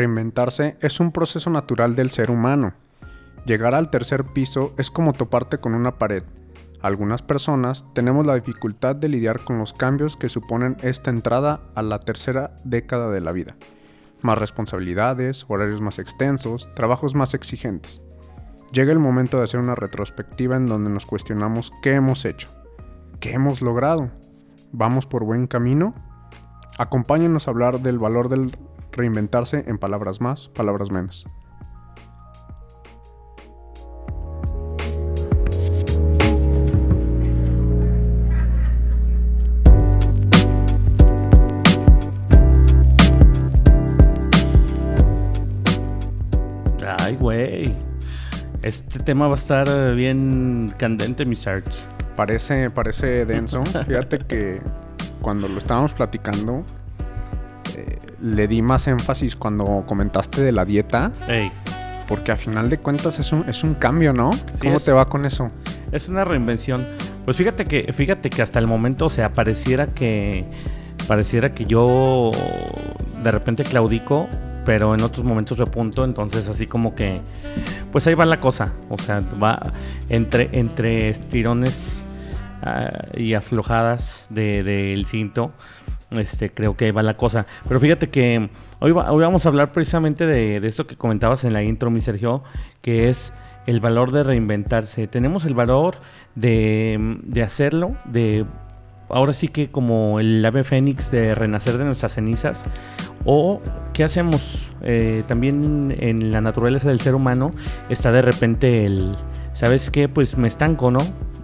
Reinventarse es un proceso natural del ser humano. Llegar al tercer piso es como toparte con una pared. Algunas personas tenemos la dificultad de lidiar con los cambios que suponen esta entrada a la tercera década de la vida. Más responsabilidades, horarios más extensos, trabajos más exigentes. Llega el momento de hacer una retrospectiva en donde nos cuestionamos qué hemos hecho, qué hemos logrado, vamos por buen camino. Acompáñenos a hablar del valor del reinventarse en palabras más, palabras menos. Ay, güey. Este tema va a estar bien candente, mis arts. Parece, parece denso. Fíjate que cuando lo estábamos platicando, eh, le di más énfasis cuando comentaste de la dieta. Ey, Porque a final de cuentas es un, es un cambio, ¿no? Sí, ¿Cómo es- te va con eso? es una reinvención. Pues fíjate que, fíjate que hasta el momento, o sea, pareciera que, pareciera que yo de repente claudico, pero en otros momentos repunto, entonces así como que, pues ahí va la cosa, o sea, va entre, entre estirones ah, y aflojadas de- del cinto, este, creo que va la cosa. Pero fíjate que hoy vamos a hablar precisamente de, de esto que comentabas en la intro, mi Sergio, que es el valor de reinventarse. Tenemos el valor de, de hacerlo, de ahora sí que como el ave fénix de renacer de nuestras cenizas. O qué hacemos Eh, también en la naturaleza del ser humano está de repente el, ¿sabes qué? Pues me estanco, ¿no?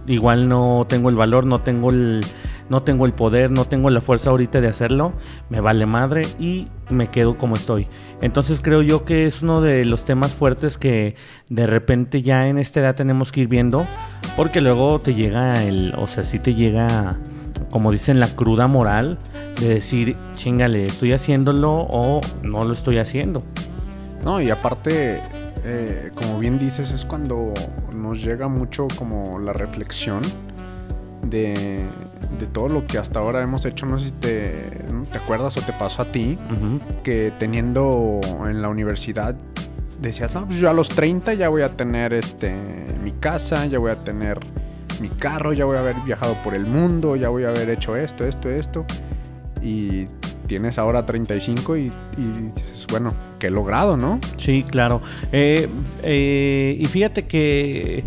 Igual no tengo el valor, no tengo el, no tengo el poder, no tengo la fuerza ahorita de hacerlo, me vale madre y me quedo como estoy. Entonces creo yo que es uno de los temas fuertes que de repente ya en esta edad tenemos que ir viendo, porque luego te llega el, o sea, sí te llega, como dicen, la cruda moral de decir, chingale, estoy haciéndolo o no lo estoy haciendo. No, y aparte, eh, como bien dices, es cuando nos llega mucho como la reflexión de, de todo lo que hasta ahora hemos hecho. No sé si te, te acuerdas o te pasó a ti, que teniendo en la universidad decías, no, pues yo a los 30 ya voy a tener este, mi casa, ya voy a tener mi carro, ya voy a haber viajado por el mundo, ya voy a haber hecho esto, esto, esto. Y tienes ahora 35 y, y bueno, que he logrado, ¿no? Sí, claro. Eh, eh, y fíjate que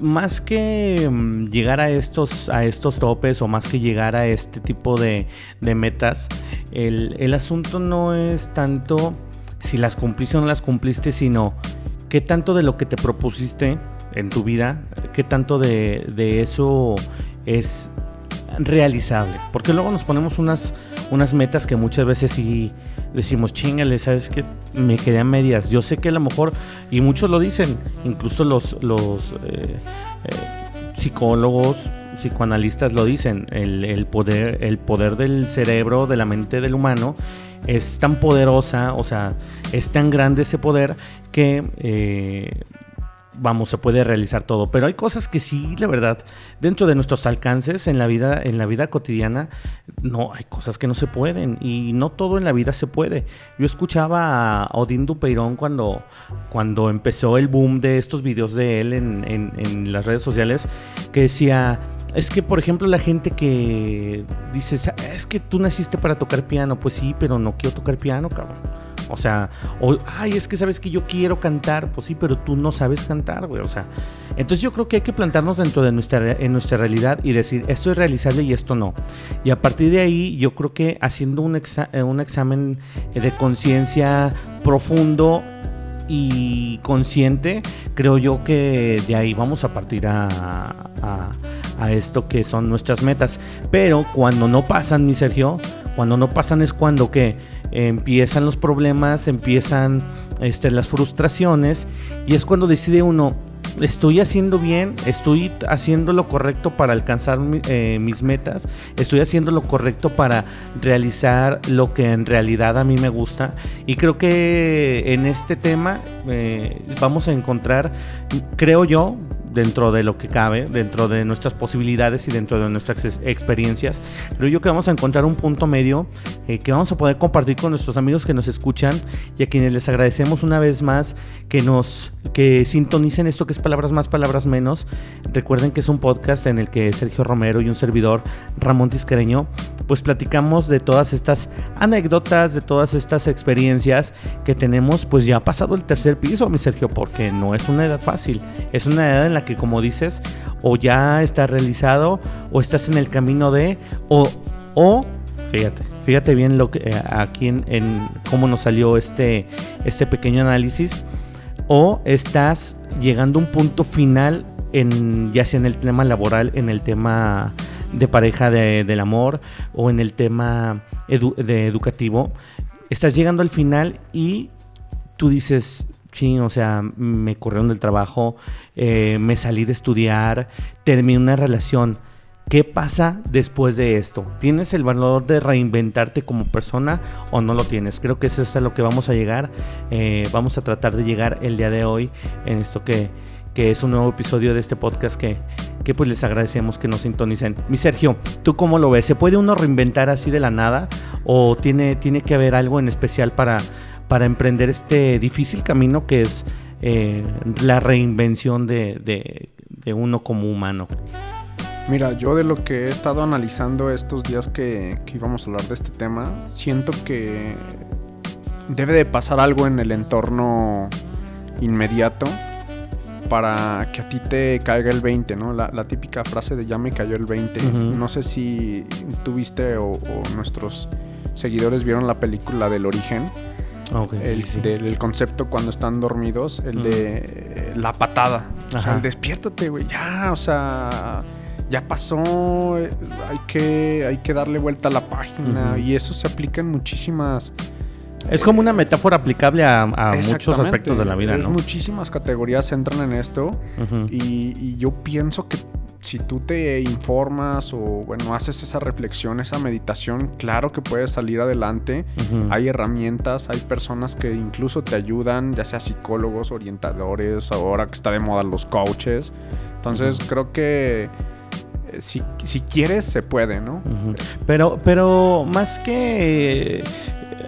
más que mm, llegar a estos, a estos topes o más que llegar a este tipo de, metas, el, el asunto no es tanto si las cumpliste o no las cumpliste, sino qué tanto de lo que te propusiste en tu vida, qué tanto de eso es realizable. Porque luego nos ponemos unas, unas metas que muchas veces sí decimos, chingale, ¿sabes qué? Me quedé a medias. Yo sé que a lo mejor, y muchos lo dicen, incluso los, los eh, eh, psicólogos, psicoanalistas lo dicen, el, el poder, el poder del cerebro, de la mente del humano, es tan poderosa, o sea, es tan grande ese poder que... eh, vamos, se puede realizar todo, pero hay cosas que sí, la verdad, dentro de nuestros alcances en la vida, en la vida cotidiana, no, hay cosas que no se pueden y no todo en la vida se puede. Yo escuchaba a Odín Dupeirón cuando, cuando empezó el boom de estos videos de él en, en- en las redes sociales, que decía, es que, por ejemplo, la gente que dice, es que tú naciste para tocar piano, pues sí, pero no quiero tocar piano, cabrón. O sea, o, ay, es que sabes que yo quiero cantar, pues sí, pero tú no sabes cantar, güey. O sea, entonces yo creo que hay que plantarnos dentro de nuestra, en nuestra realidad y decir, esto es realizable y esto no. Y a partir de ahí, yo creo que haciendo un, exa- eh, un examen eh, de conciencia profundo y consciente, creo yo que de ahí vamos a partir a, a- esto que son nuestras metas. Pero cuando no pasan, mi Sergio, cuando no pasan es cuando que empiezan los problemas, empiezan este, las frustraciones y es cuando decide uno, estoy haciendo bien, estoy haciendo lo correcto para alcanzar eh, mis metas, estoy haciendo lo correcto para realizar lo que en realidad a mí me gusta. Y creo que en este tema eh, vamos a encontrar, creo yo, dentro de lo que cabe, dentro de nuestras posibilidades y dentro de nuestras experiencias. Creo yo que vamos a encontrar un punto medio eh, que vamos a poder compartir con nuestros amigos que nos escuchan y a quienes les agradecemos una vez más que nos que sintonicen esto que es palabras más, palabras menos. Recuerden que es un podcast en el que Sergio Romero y un servidor Ramón Tiscareño pues platicamos de todas estas anécdotas, de todas estas experiencias que tenemos pues ya pasado el tercer piso, mi Sergio, porque no es una edad fácil, es una edad en la que como dices, o ya está realizado, o estás en el camino de, o, o fíjate, fíjate bien lo que eh, aquí en, cómo nos salió este, este pequeño análisis, o estás llegando a un punto final en, ya sea en el tema laboral, en el tema de pareja del amor o en el tema de educativo, estás llegando al final y tú dices, sí, o sea, me corrieron del trabajo, eh, me salí de estudiar, terminé una relación. ¿Qué pasa después de esto? ¿Tienes el valor de reinventarte como persona o no lo tienes? Creo que eso es a lo que vamos a llegar. Eh, vamos a tratar de llegar el día de hoy en esto que, que es un nuevo episodio de este podcast que, que pues les agradecemos que nos sintonicen. Mi Sergio, ¿tú cómo lo ves? ¿Se puede uno reinventar así de la nada o tiene, tiene que haber algo en especial para, para emprender este difícil camino que es eh, la reinvención de, uno como humano? Mira, yo de lo que he estado analizando estos días que, que íbamos a hablar de este tema, siento que debe de pasar algo en el entorno inmediato para que a ti te caiga el 20, ¿no? La, típica frase de ya me cayó el 20. No sé si tuviste o, nuestros seguidores vieron la película del origen. Ah, el, Del, concepto cuando están dormidos, el de la patada. O sea, el despiértate, güey, ya, o sea, ya pasó, hay que, hay que darle vuelta a la página. Y eso se aplica en muchísimas es como una metáfora aplicable a, muchos aspectos de la vida, ¿no? Muchísimas categorías entran en esto y, yo pienso que si tú te informas o, bueno, haces esa reflexión, esa meditación, claro que puedes salir adelante. Hay herramientas, hay personas que incluso te ayudan, ya sea psicólogos, orientadores, ahora que está de moda los coaches. Entonces creo que eh, si, si, quieres, se puede, ¿no? Pero, pero más que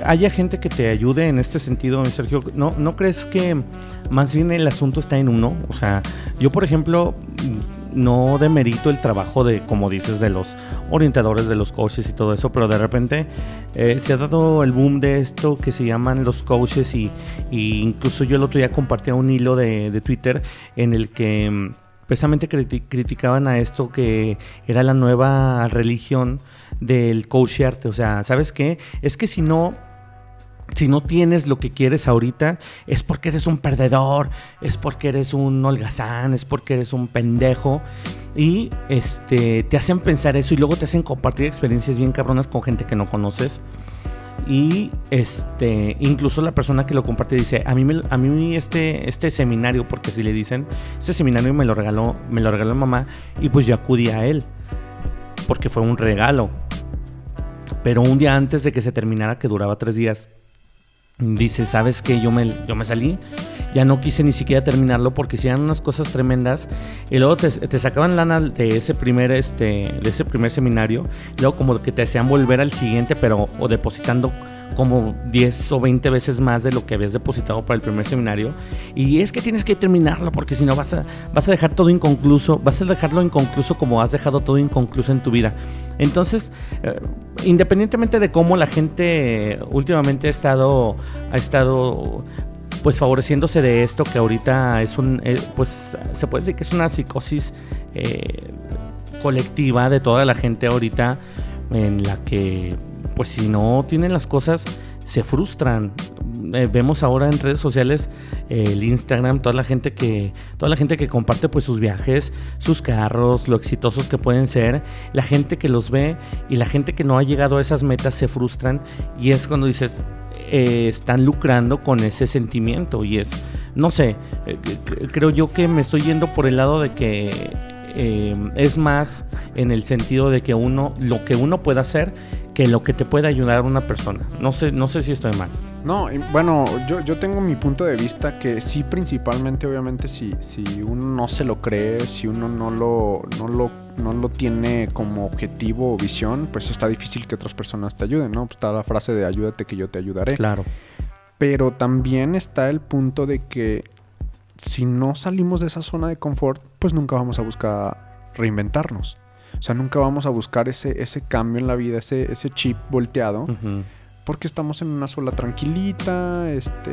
haya gente que te ayude en este sentido, Sergio. ¿No, ¿No crees que más bien el asunto está en uno? O sea, yo, por ejemplo, no demerito el trabajo de, como dices, de los orientadores, de los coaches y todo eso, pero de repente eh, se ha dado el boom de esto que se llaman los coaches y, incluso yo el otro día compartía un hilo de, de Twitter en el que mm, precisamente criticaban a esto que era la nueva religión del coacharte. O sea, ¿sabes qué? Es que si no si no tienes lo que quieres ahorita, es porque eres un perdedor, es porque eres un holgazán, es porque eres un pendejo. Y este, te hacen pensar eso y luego te hacen compartir experiencias bien cabronas con gente que no conoces. Y este, incluso la persona que lo comparte dice, a mí, a mí este, este seminario, porque si le dicen, este seminario me lo regaló, me lo regaló mamá y pues yo acudí a él, porque fue un regalo. Pero un día antes de que se terminara, que duraba tres días, dice, ¿sabes qué? Yo me, yo me salí, ya no quise ni siquiera terminarlo porque hacían unas cosas tremendas. Y luego te, sacaban lana de ese primer, este, de ese primer seminario, luego como que te hacían volver al siguiente, pero o depositando como 10 o 20 veces más de lo que habías depositado para el primer seminario. Y es que tienes que terminarlo porque si no vas a, vas a dejar todo inconcluso, vas a dejarlo inconcluso como has dejado todo inconcluso en tu vida. Entonces, eh, independientemente de cómo la gente últimamente ha estado, ha estado pues favoreciéndose de esto que ahorita es un, eh, pues se puede decir que es una psicosis eh, colectiva de toda la gente ahorita en la que pues si no tienen las cosas, se frustran. Eh, vemos ahora en redes sociales el Instagram, toda la gente que toda la gente que comparte pues sus viajes, sus carros, lo exitosos que pueden ser, la gente que los ve y la gente que no ha llegado a esas metas se frustran y es cuando dices eh, están lucrando con ese sentimiento y es no sé, eh, creo yo que me estoy yendo por el lado de que eh, es más en el sentido de que uno, lo que uno puede hacer, que lo que te puede ayudar una persona. No sé, no sé si estoy mal. No, bueno, yo, yo tengo mi punto de vista que sí, principalmente, obviamente, si, si uno no se lo cree, si uno no lo, no lo, no lo tiene como objetivo o visión, pues está difícil que otras personas te ayuden, ¿no? Pues está la frase de ayúdate que yo te ayudaré. Claro. Pero también está el punto de que si no salimos de esa zona de confort, pues nunca vamos a buscar reinventarnos. O sea, nunca vamos a buscar ese, ese cambio en la vida, ese, ese chip volteado. Porque estamos en una sola tranquilita, este,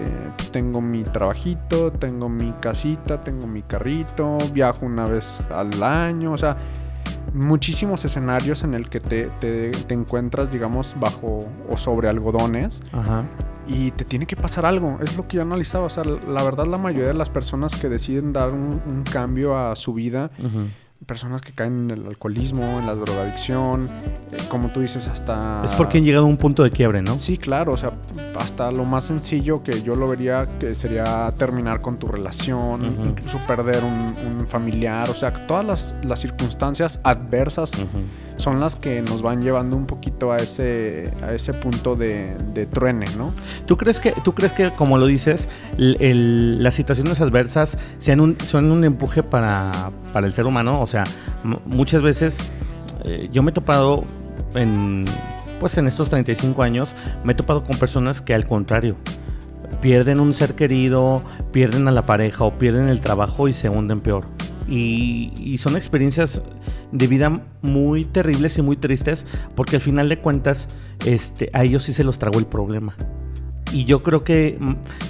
tengo mi trabajito, tengo mi casita, tengo mi carrito, viajo una vez al año, o sea, muchísimos escenarios en el que te, te- te encuentras, digamos, bajo o sobre algodones Ajá. y te tiene que pasar algo. Es lo que yo analizaba. O sea, la verdad, la mayoría de las personas que deciden dar un, un cambio a su vida, Ujú. Personas que caen en el alcoholismo, en la drogadicción, eh, como tú dices, hasta. Es porque han llegado a un punto de quiebre, ¿no? Sí, claro, o sea, hasta lo más sencillo que yo lo vería que sería terminar con tu relación, incluso perder un, un familiar, o sea, todas las, las circunstancias adversas son las que nos van llevando un poquito a ese, a ese punto de, de truene, ¿no? ¿Tú crees que, tú crees que como lo dices, el- el- las situaciones adversas sean un, son un empuje para, para el ser humano? O sea, muchas veces eh, yo me he topado en, pues en estos 35 años, me he topado con personas que al contrario, pierden un ser querido, pierden a la pareja o pierden el trabajo y se hunden peor. Y, y son experiencias de vida muy terribles y muy tristes porque al final de cuentas este, a ellos sí se los tragó el problema. Y yo creo que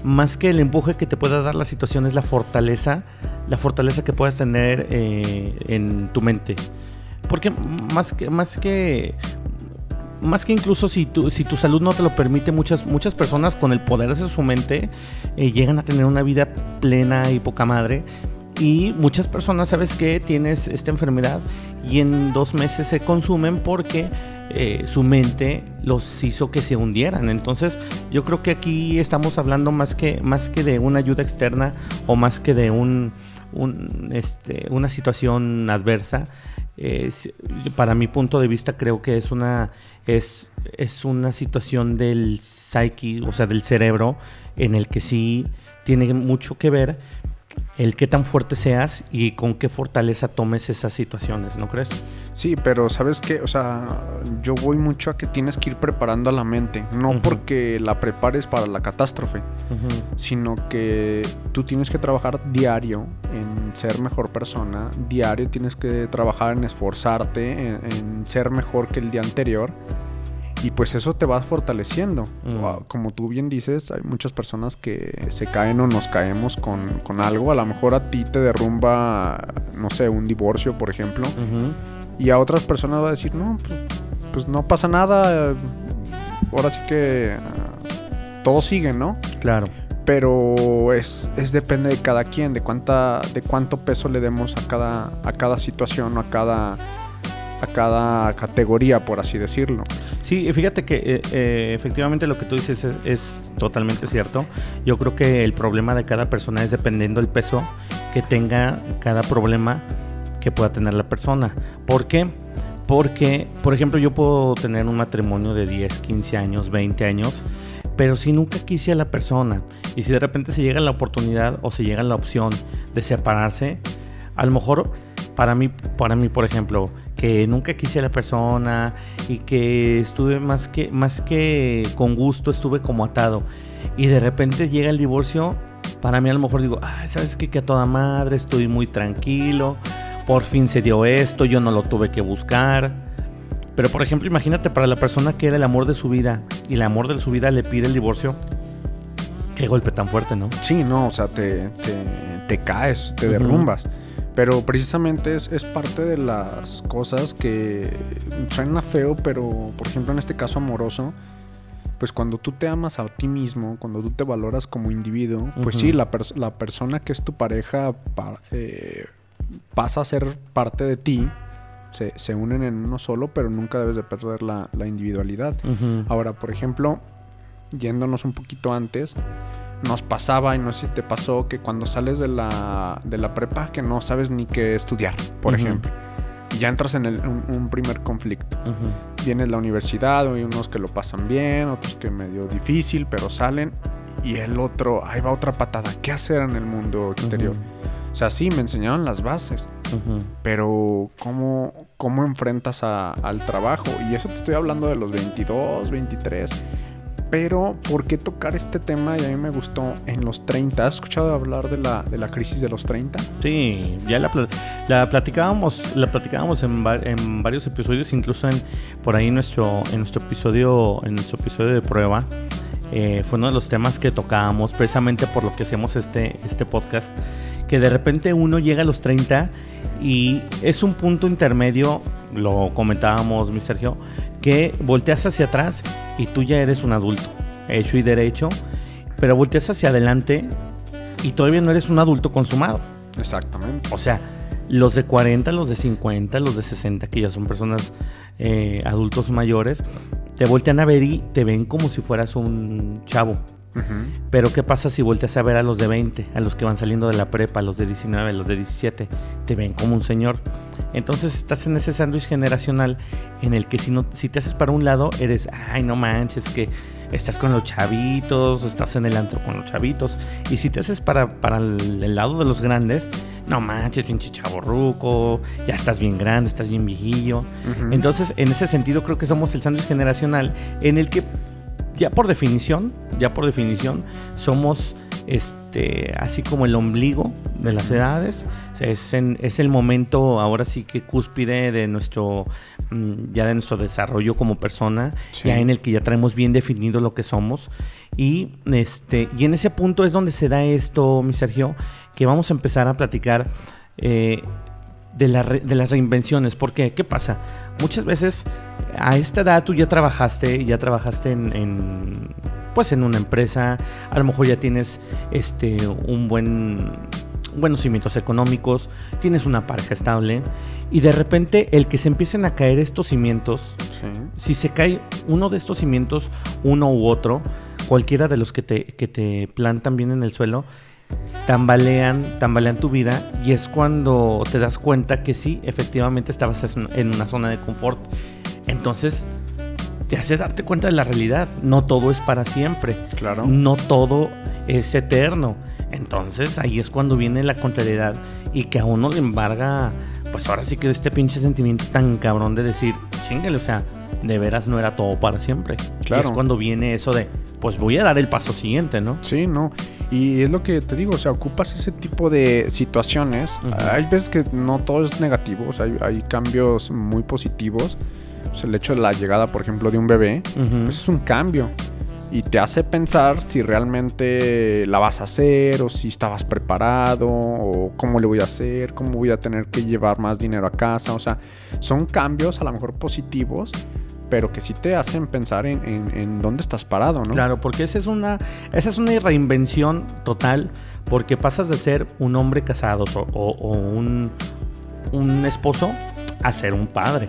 más que el empuje que te pueda dar la situación es la fortaleza, la fortaleza que puedas tener eh, en tu mente. Porque más que, más que, más que incluso si tu, si tu salud no te lo permite, muchas, muchas personas con el poder de su mente eh, llegan a tener una vida plena y poca madre. Y muchas personas, ¿sabes qué? Tienes esta enfermedad y en dos meses se consumen porque eh, su mente los hizo que se hundieran. Entonces, yo creo que aquí estamos hablando más que, más que de una ayuda externa o más que de un, este, una situación adversa. Para mi punto de vista, creo que es una, es, es una situación del psyche, o sea, del cerebro, en el que sí tiene mucho que ver el qué tan fuerte seas y con qué fortaleza tomes esas situaciones, ¿no crees? Sí, pero ¿sabes qué? O sea, yo voy mucho a que tienes que ir preparando a la mente, no porque la prepares para la catástrofe, sino que tú tienes que trabajar diario en ser mejor persona, diario tienes que trabajar en esforzarte, en, en ser mejor que el día anterior. Y pues eso te va fortaleciendo. Mm. Como tú bien dices, hay muchas personas que se caen o nos caemos con, con algo. A lo mejor a ti te derrumba, no sé, un divorcio, por ejemplo. Y a otras personas va a decir, no, pues, pues no pasa nada. Ahora sí que ah, todo sigue, ¿no? Claro. Pero es, es depende de cada quien, de cuánta, de cuánto peso le demos a cada, a cada situación o a cada, a cada categoría, por así decirlo. Sí, fíjate que eh, eh, efectivamente lo que tú dices es, totalmente cierto. Yo creo que el problema de cada persona es dependiendo del peso que tenga cada problema que pueda tener la persona. ¿Por qué? Porque, por ejemplo, yo puedo tener un matrimonio de 10, 15 años, 20 años, pero si nunca quise a la persona y si de repente se llega la oportunidad o se llega la opción de separarse, a lo mejor para mí, para mí, por ejemplo, que nunca quise a la persona y que estuve más que, más que con gusto, estuve como atado. Y de repente llega el divorcio, para mí a lo mejor digo, ay, ¿sabes qué? Que a toda madre, estoy muy tranquilo, por fin se dio esto, yo no lo tuve que buscar. Pero por ejemplo, imagínate para la persona que era el amor de su vida y el amor de su vida le pide el divorcio. Qué golpe tan fuerte, ¿no? Sí, no, o sea, te, te, te caes, te derrumbas. Pero precisamente es, es parte de las cosas que suena feo, pero por ejemplo en este caso amoroso, pues cuando tú te amas a ti mismo, cuando tú te valoras como individuo, pues Ujú. sí, la, pers- la persona que es tu pareja pa- eh, pasa a ser parte de ti, se, se unen en uno solo, pero nunca debes de perder la, la individualidad. Ujú. Ahora, por ejemplo, yéndonos un poquito antes, nos pasaba, y no sé si te pasó, que cuando sales de la, de la prepa que no sabes ni qué estudiar, por ejemplo. Y ya entras en el- un, un primer conflicto. Ujú. Vienes la universidad, hay unos que lo pasan bien, otros que medio difícil, pero salen. Y el otro, ahí va otra patada. ¿Qué hacer en el mundo exterior? O sea, sí, me enseñaron las bases, pero ¿cómo, cómo enfrentas a- al trabajo? Y eso te estoy hablando de los 22, 23. Pero, ¿por qué tocar este tema? Y a mí me gustó en los 30. ¿Has escuchado hablar de la, de la crisis de los 30? Sí, ya la, la platicábamos, la platicábamos en, en varios episodios, incluso en por ahí nuestro, en nuestro episodio, en nuestro episodio de prueba. Eh, fue uno de los temas que tocábamos precisamente por lo que hacemos este, este podcast. Que de repente uno llega a los 30 y es un punto intermedio, lo comentábamos, mi Sergio, que volteas hacia atrás y tú ya eres un adulto, hecho y derecho, pero volteas hacia adelante y todavía no eres un adulto consumado. Exactamente. O sea, los de 40, los de 50, los de 60, que ya son personas eh, adultos mayores, te voltean a ver y te ven como si fueras un chavo. Pero ¿qué pasa si volteas a ver a los de 20, a los que van saliendo de la prepa, a los de 19, a los de 17? Te ven como un señor. Entonces estás en ese sándwich generacional en el que si, no, si te haces para un lado, eres, ay, no manches, que estás con los chavitos, estás en el antro con los chavitos. Y si te haces para, para el, el lado de los grandes, no manches, pinche chaborruco, ya estás bien grande, estás bien viejillo. Entonces, en ese sentido, creo que somos el sándwich generacional en el que, ya por definición, ya por definición, somos este, así como el ombligo de las edades. Es, en- es el momento, ahora sí que cúspide de nuestro, ya de nuestro desarrollo como persona, Sí. ya en el que ya traemos bien definido lo que somos. Y, este, y en ese punto es donde se da esto, mi Sergio, que vamos a empezar a platicar. eh, de, la re- de las reinvenciones. ¿Por qué? ¿Qué pasa? Muchas veces a esta edad tú ya trabajaste, ya trabajaste en, en, pues en una empresa, a lo mejor ya tienes este un buen buenos cimientos económicos, tienes una pareja estable y de repente el que se empiecen a caer estos cimientos, Sí. si se cae uno de estos cimientos, uno u otro, cualquiera de los que te, que te plantan bien en el suelo, tambalean, tambalean tu vida y es cuando te das cuenta que sí, efectivamente estabas en- en una zona de confort. Entonces te hace darte cuenta de la realidad. No todo es para siempre. Claro. No todo es eterno. Entonces ahí es cuando viene la contrariedad y que a uno le embarga, pues ahora sí que este pinche sentimiento tan cabrón de decir, chingale, o sea, de veras no era todo para siempre. Y Claro. es cuando viene eso de, pues voy a dar el paso siguiente, ¿no? Sí, no. Y es lo que te digo, o sea, ocupas ese tipo de situaciones. Ujú. Hay veces que no todo es negativo, o sea, hay, hay cambios muy positivos. O sea, el hecho de la llegada, por ejemplo, de un bebé, Ujú. pues es un cambio. Y te hace pensar si realmente la vas a hacer, o si estabas preparado, o cómo le voy a hacer, cómo voy a tener que llevar más dinero a casa. O sea, son cambios a lo mejor positivos, pero que sí te hacen pensar en, en- en dónde estás parado, ¿no? Claro, porque esa es una, esa es una reinvención total, porque pasas de ser un hombre casado o, o- o un, un esposo a ser un padre.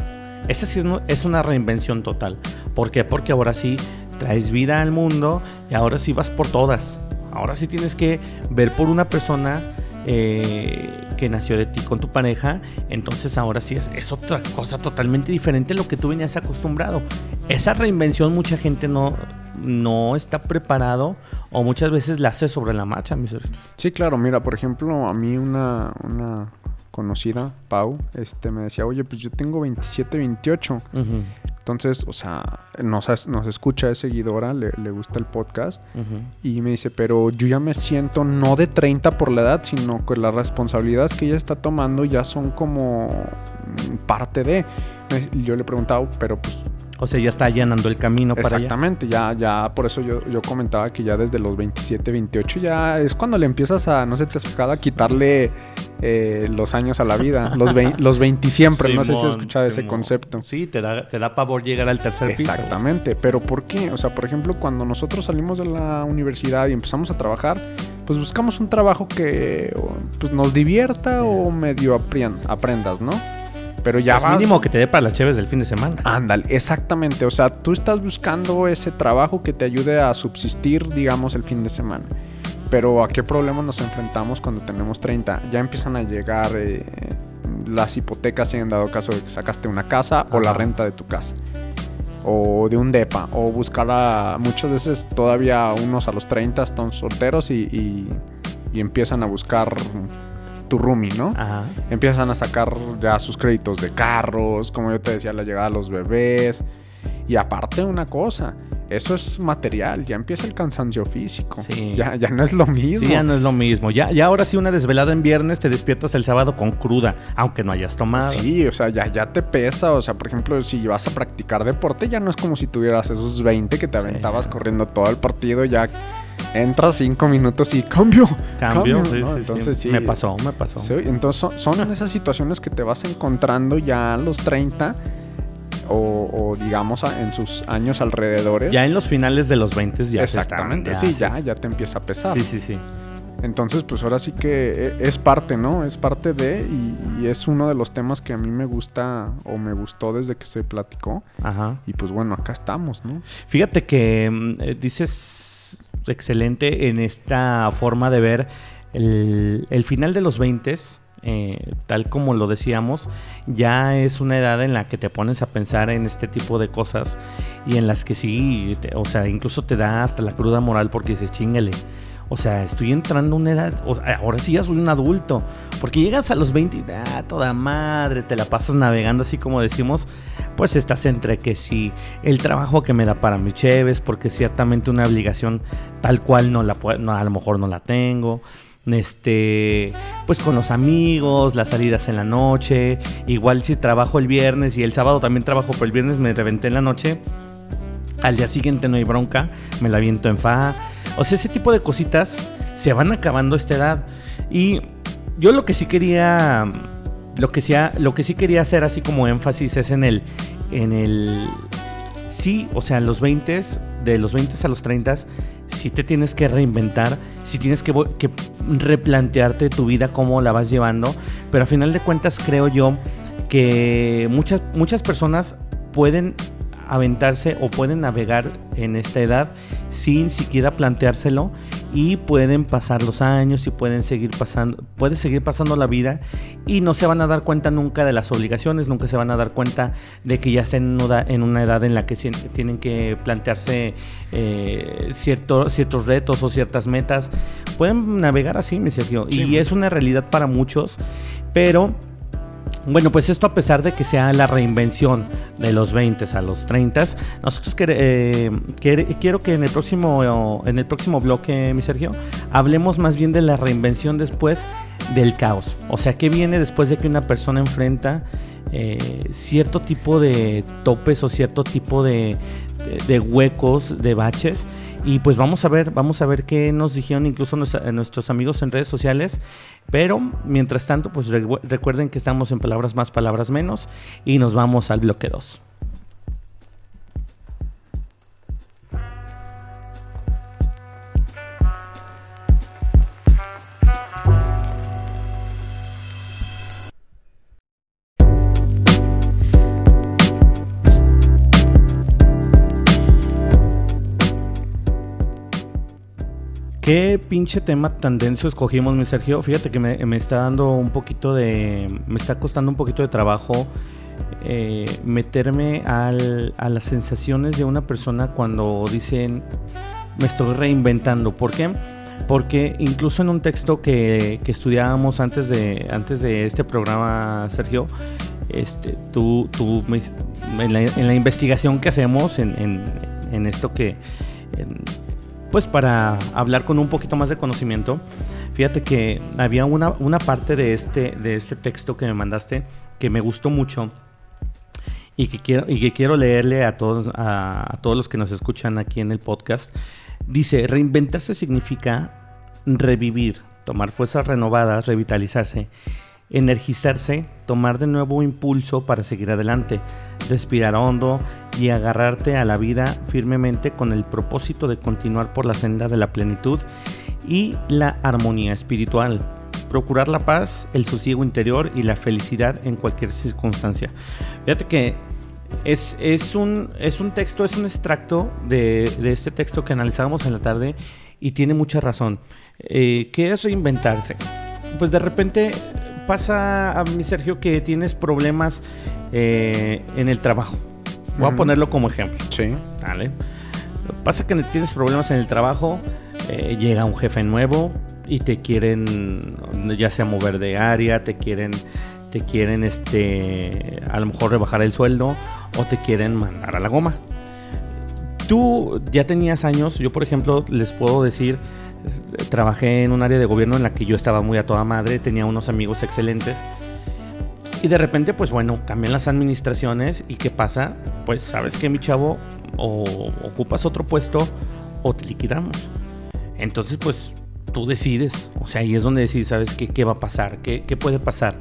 Esa sí es, es una reinvención total. ¿Por qué? Porque ahora sí traes vida al mundo y ahora sí vas por todas. Ahora sí tienes que ver por una persona eh, que nació de ti con tu pareja. Entonces ahora sí es, es otra cosa totalmente diferente a lo que tú venías acostumbrado. Esa reinvención mucha gente no, no está preparado o muchas veces la hace sobre la marcha, mi. Sí, claro, mira, por ejemplo, a mí una, una conocida, Pau, este, me decía, oye, pues yo tengo 27, 28. Ujú, Entonces, o sea, nos, nos escucha, es seguidora, le, le gusta el podcast. Y me dice, pero yo ya me siento no de 30 por la edad, sino que las responsabilidades que ella está tomando ya son como mm, parte de... Yo le preguntaba, pero pues O sea, ya está allanando el camino para allá. Exactamente, ya, ya, por eso yo, yo comentaba que ya desde los 27, 28 ya es cuando le empiezas a, no sé, te has fijado, a quitarle eh, los años a la vida, los, vein- los 20 siempre, no sé si has Simón, escuchado ese concepto. Sí, te da, te da pavor llegar al tercer piso. Exactamente, pero ¿por qué? O sea, por ejemplo, cuando nosotros salimos de la universidad y empezamos a trabajar, pues buscamos un trabajo que pues, nos divierta o medio aprendas, ¿no? Pero ya Pues vas... mínimo que te dé para las cheves del fin de semana. Ándale, exactamente. O sea, tú estás buscando ese trabajo que te ayude a subsistir, digamos, el fin de semana. Pero ¿a qué problemas nos enfrentamos cuando tenemos 30? Ya empiezan a llegar eh, las hipotecas si han dado caso de que sacaste una casa o la renta de tu casa. O de un DEPA. O buscar a... Muchas veces todavía unos a los 30 están solteros y, y- y empiezan a buscar tu roomie, ¿no? Ajá. empiezan a sacar ya sus créditos de carros, como yo te decía, la llegada de los bebés. Y aparte una cosa, eso es material, ya empieza el cansancio físico. Sí. Ya, ya no es lo mismo. Sí, ya no es lo mismo. Ya, ya ahora sí una desvelada en viernes te despiertas el sábado con cruda, aunque no hayas tomado. Sí, o sea, ya, ya te pesa. O sea, por ejemplo, si vas a practicar deporte, ya no es como si tuvieras esos 20 que te Sí. aventabas corriendo todo el partido. Ya entras 5 minutos y cambio. Cambio, sí, ¿no? sí, sí. Entonces sí. Me pasó, me pasó. Sí, entonces son, son esas situaciones que te vas encontrando ya a los 30 o, o digamos en sus años alrededores. Ya en los finales de los 20 ya Exactamente, están- sí, ya, ya te empieza a pesar. Sí, sí, sí. Entonces, pues ahora sí que e- es parte, ¿no? Es parte de, y, y es uno de los temas que a mí me gusta o me gustó desde que se platicó. Ajá. Y pues bueno, acá estamos, ¿no? Fíjate que mm, eh, dices excelente en esta forma de ver el, el final de los 20, tal como lo decíamos, ya es una edad en la que te pones a pensar en este tipo de cosas y en las que sí, te- o sea, incluso te da hasta la cruda moral porque dices, chingale. O sea, estoy entrando a una edad, ahora sí ya soy un adulto, porque llegas a los 20 y ah, toda madre, te la pasas navegando así como decimos, pues estás entre que si el trabajo que me da para mi cheves, porque ciertamente una obligación tal cual no la pue- no, a lo mejor no la tengo. Este, pues con los amigos, las salidas en la noche, igual si trabajo el viernes y el sábado también trabajo, pero el viernes me reventé en la noche, al día siguiente no hay bronca, me la viento en fa. O sea, ese tipo de cositas se van acabando esta edad. Y yo lo que sí quería, lo que sí, lo que sí quería hacer así como énfasis es en el, en el, sí, o sea, en los 20, de los 20 a los 30, sí te tienes que reinventar, sí tienes que, que replantearte tu vida, cómo la vas llevando. Pero a final de cuentas creo yo que muchas, muchas personas pueden aventarse o pueden navegar en esta edad sin siquiera planteárselo y pueden pasar los años y pueden seguir pasando, puede seguir pasando la vida y no se van a dar cuenta nunca de las obligaciones, nunca se van a dar cuenta de que ya están en una, edad en la que tienen que plantearse eh, cierto- ciertos retos o ciertas metas. Pueden navegar así, mi Sergio, Sí. y es una realidad para muchos, pero bueno, pues esto a pesar de que sea la reinvención de los 20 a los 30, nosotros eh, quiero que en el próximo en el próximo bloque, mi Sergio, hablemos más bien de la reinvención después del caos. O sea, ¿qué viene después de que una persona enfrenta eh, cierto tipo de topes o cierto tipo de, huecos, de baches? Y pues vamos a ver, vamos a ver qué nos dijeron incluso nuestros amigos en redes sociales. Pero mientras tanto, pues recu- recuerden que estamos en palabras más, palabras menos. Y nos vamos al bloque 2. Pinche tema tan denso escogimos, mi Sergio? Fíjate que me, me está dando un poquito de. Me está costando un poquito de trabajo eh, meterme al- a las sensaciones de una persona cuando dicen me estoy reinventando. ¿Por qué? Porque incluso en un texto que, que estudiábamos antes de, antes de este programa, Sergio, este, tú, tú en, la, investigación que hacemos en, en- esto que, pues para hablar con un poquito más de conocimiento, fíjate que había una, una parte de este, de este texto que me mandaste que me gustó mucho y que quiero, y que quiero leerle a todos, a, a todos los que nos escuchan aquí en el podcast. Dice, reinventarse significa revivir, tomar fuerzas renovadas, revitalizarse, energizarse, tomar de nuevo impulso para seguir adelante, respirar hondo y agarrarte a la vida firmemente con el propósito de continuar por la senda de la plenitud y la armonía espiritual. procurar la paz, el sosiego interior y la felicidad en cualquier circunstancia. Fíjate que es, es, un, es un texto, es un extracto de, de este texto que analizábamos en la tarde y tiene mucha razón. Eh, ¿Qué es reinventarse? Pues de repente pasa a mi Sergio que tienes problemas eh, en el trabajo. Voy a ponerlo como ejemplo. Sí. Vale. Pasa que tienes problemas en el trabajo, eh, llega un jefe nuevo y te quieren, ya sea mover de área, te quieren, te quieren, este, a lo mejor rebajar el sueldo o te quieren mandar a la goma. Tú ya tenías años, yo por ejemplo les puedo decir, trabajé en un área de gobierno en la que yo estaba muy a toda madre, tenía unos amigos excelentes. Y de repente, pues bueno, cambian las administraciones y ¿qué pasa? Pues sabes que mi chavo, o ocupas otro puesto o te liquidamos. Entonces, pues tú decides. O sea, ahí es donde decides, ¿sabes qué, qué va a pasar? ¿Qué, ¿Qué puede pasar?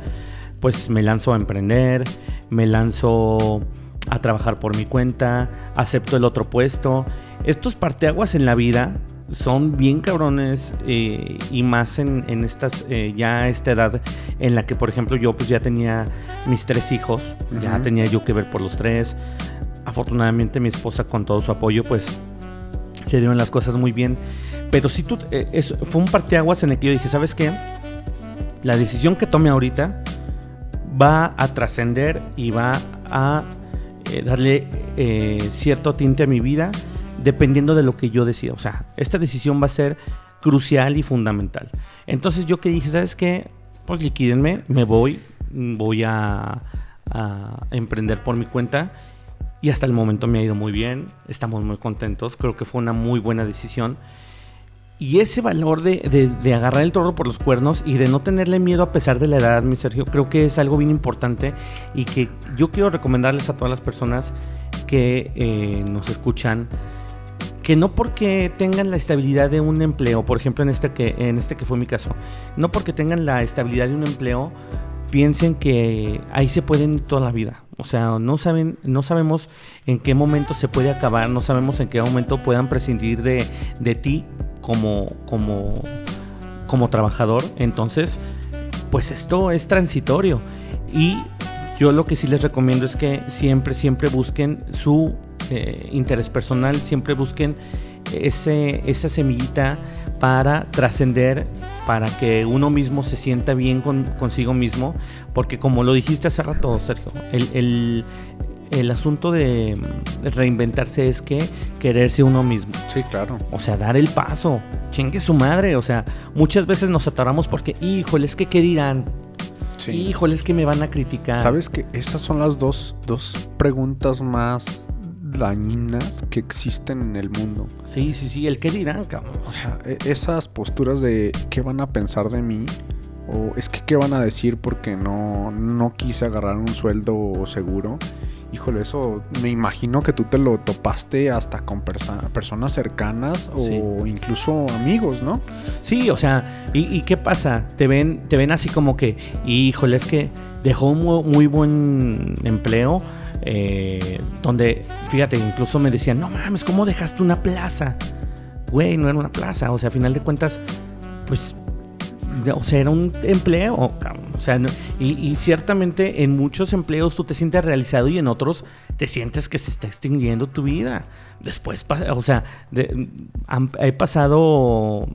Pues me lanzo a emprender, me lanzo a trabajar por mi cuenta, acepto el otro puesto. Estos parteaguas en la vida son bien cabrones eh, y más en, en estas eh, ya esta edad en la que por ejemplo yo pues ya tenía mis tres hijos ya tenía yo que ver por los tres. Afortunadamente mi esposa con todo su apoyo pues se dieron las cosas muy bien. Pero si tú eh, fue un parteaguas en el que yo dije sabes qué la decisión que tome ahorita va a trascender y va a darle cierto tinte a mi vida dependiendo de lo que yo decida. O sea, esta decisión va a ser crucial y fundamental. Entonces yo que dije, ¿sabes qué? Pues liquídenme, me voy, voy a, emprender por mi cuenta. Y hasta el momento me ha ido muy bien, estamos muy contentos, creo que fue una muy buena decisión. Y ese valor de, de, agarrar el toro por los cuernos y de no tenerle miedo a pesar de la edad, mi Sergio, creo que es algo bien importante y que yo quiero recomendarles a todas las personas que eh, nos escuchan que no porque tengan la estabilidad de un empleo, por ejemplo en este que, en este que fue mi caso, no porque tengan la estabilidad de un empleo, piensen que ahí se pueden ir toda la vida. O sea, no saben, no sabemos en qué momento se puede acabar, no sabemos en qué momento puedan prescindir de, de ti como, como, como trabajador. Entonces, pues esto es transitorio. Y yo lo que sí les recomiendo es que siempre, siempre busquen su eh, interés personal, siempre busquen ese, esa semillita para trascender, para que uno mismo se sienta bien con, consigo mismo, porque como lo dijiste hace rato, Sergio, el, el, asunto de reinventarse es que quererse uno mismo. Sí, claro. O sea, dar el paso, chingue su madre, o sea, muchas veces nos atoramos porque, híjole, es que qué dirán. Sí. Híjole, es que me van a criticar. Sabes que esas son las dos, dos preguntas más dañinas que existen en el mundo. Sí, sí, sí, el qué dirán, cabrón. O sea, e, esas posturas de qué van a pensar de mí o es que qué van a decir porque no, no quise agarrar un sueldo seguro. Híjole, eso me imagino que tú te lo topaste hasta con personas cercanas o incluso amigos, ¿no? Sí, o sea, ¿y, qué pasa? Te ven, te ven así como que, híjole, es que dejó un muy buen empleo, eh, donde, fíjate, incluso me decían, no mames, ¿cómo dejaste una plaza? Güey, no era una plaza, o sea, a final de cuentas, pues, o sea, era un empleo, o sea, y, ciertamente en muchos empleos tú te sientes realizado y en otros te sientes que se está extinguiendo tu vida. Después, o sea, he pasado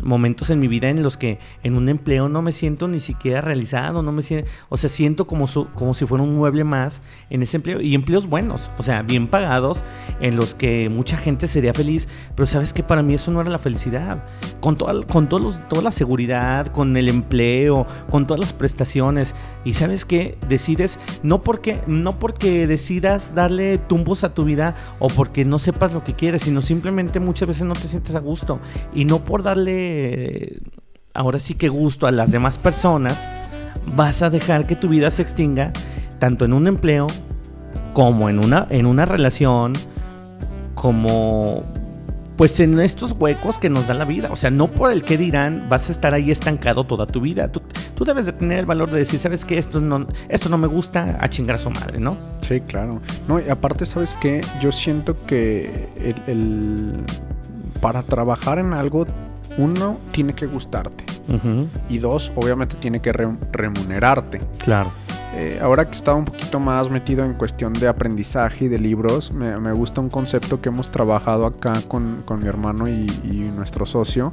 momentos en mi vida en los que en un empleo no me siento ni siquiera realizado, no me siento, o sea, siento como, como si fuera un mueble más en ese empleo. Y empleos buenos, o sea, bien pagados, en los que mucha gente sería feliz, pero sabes que para mí eso no era la felicidad, con, toda, con todos toda la seguridad, con el empleo, con todas las prestaciones, y sabes que decides, no porque, no porque decidas darle tumbos a tu vida o porque no sepas lo que quieres, sino simplemente muchas veces no te sientes a gusto. Y no por darle ahora sí que gusto a las demás personas, vas a dejar que tu vida se extinga tanto en un empleo como en una, en una relación, como pues en estos huecos que nos da la vida. O sea, no por el que dirán vas a estar ahí estancado toda tu vida. Tú, debes de tener el valor de decir, ¿sabes qué? Esto no, esto no me gusta, a chingar a su madre, ¿no? Sí, claro. No, y aparte, ¿sabes qué? Yo siento que el, para trabajar en algo uno tiene que gustarte. Y dos, obviamente tiene que remunerarte. Claro. Eh, ahora que estaba un poquito más metido en cuestión de aprendizaje y de libros, me, gusta un concepto que hemos trabajado acá con, mi hermano y, nuestro socio,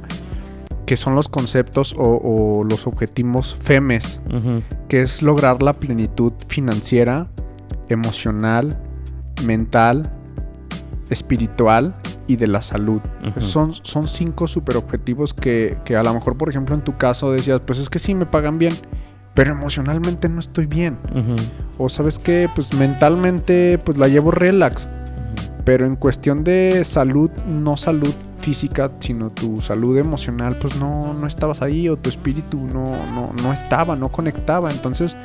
que son los conceptos o, los objetivos FEMES, que es lograr la plenitud financiera, emocional, mental, espiritual y de la salud. son, son cinco super objetivos que, que a lo mejor, por ejemplo, en tu caso decías, pues es que sí me pagan bien pero emocionalmente no estoy bien. O sabes qué, pues mentalmente pues la llevo relax. Pero en cuestión de salud, no salud física, sino tu salud emocional, pues no, no estabas ahí o tu espíritu no, no, no estaba, no conectaba. Entonces,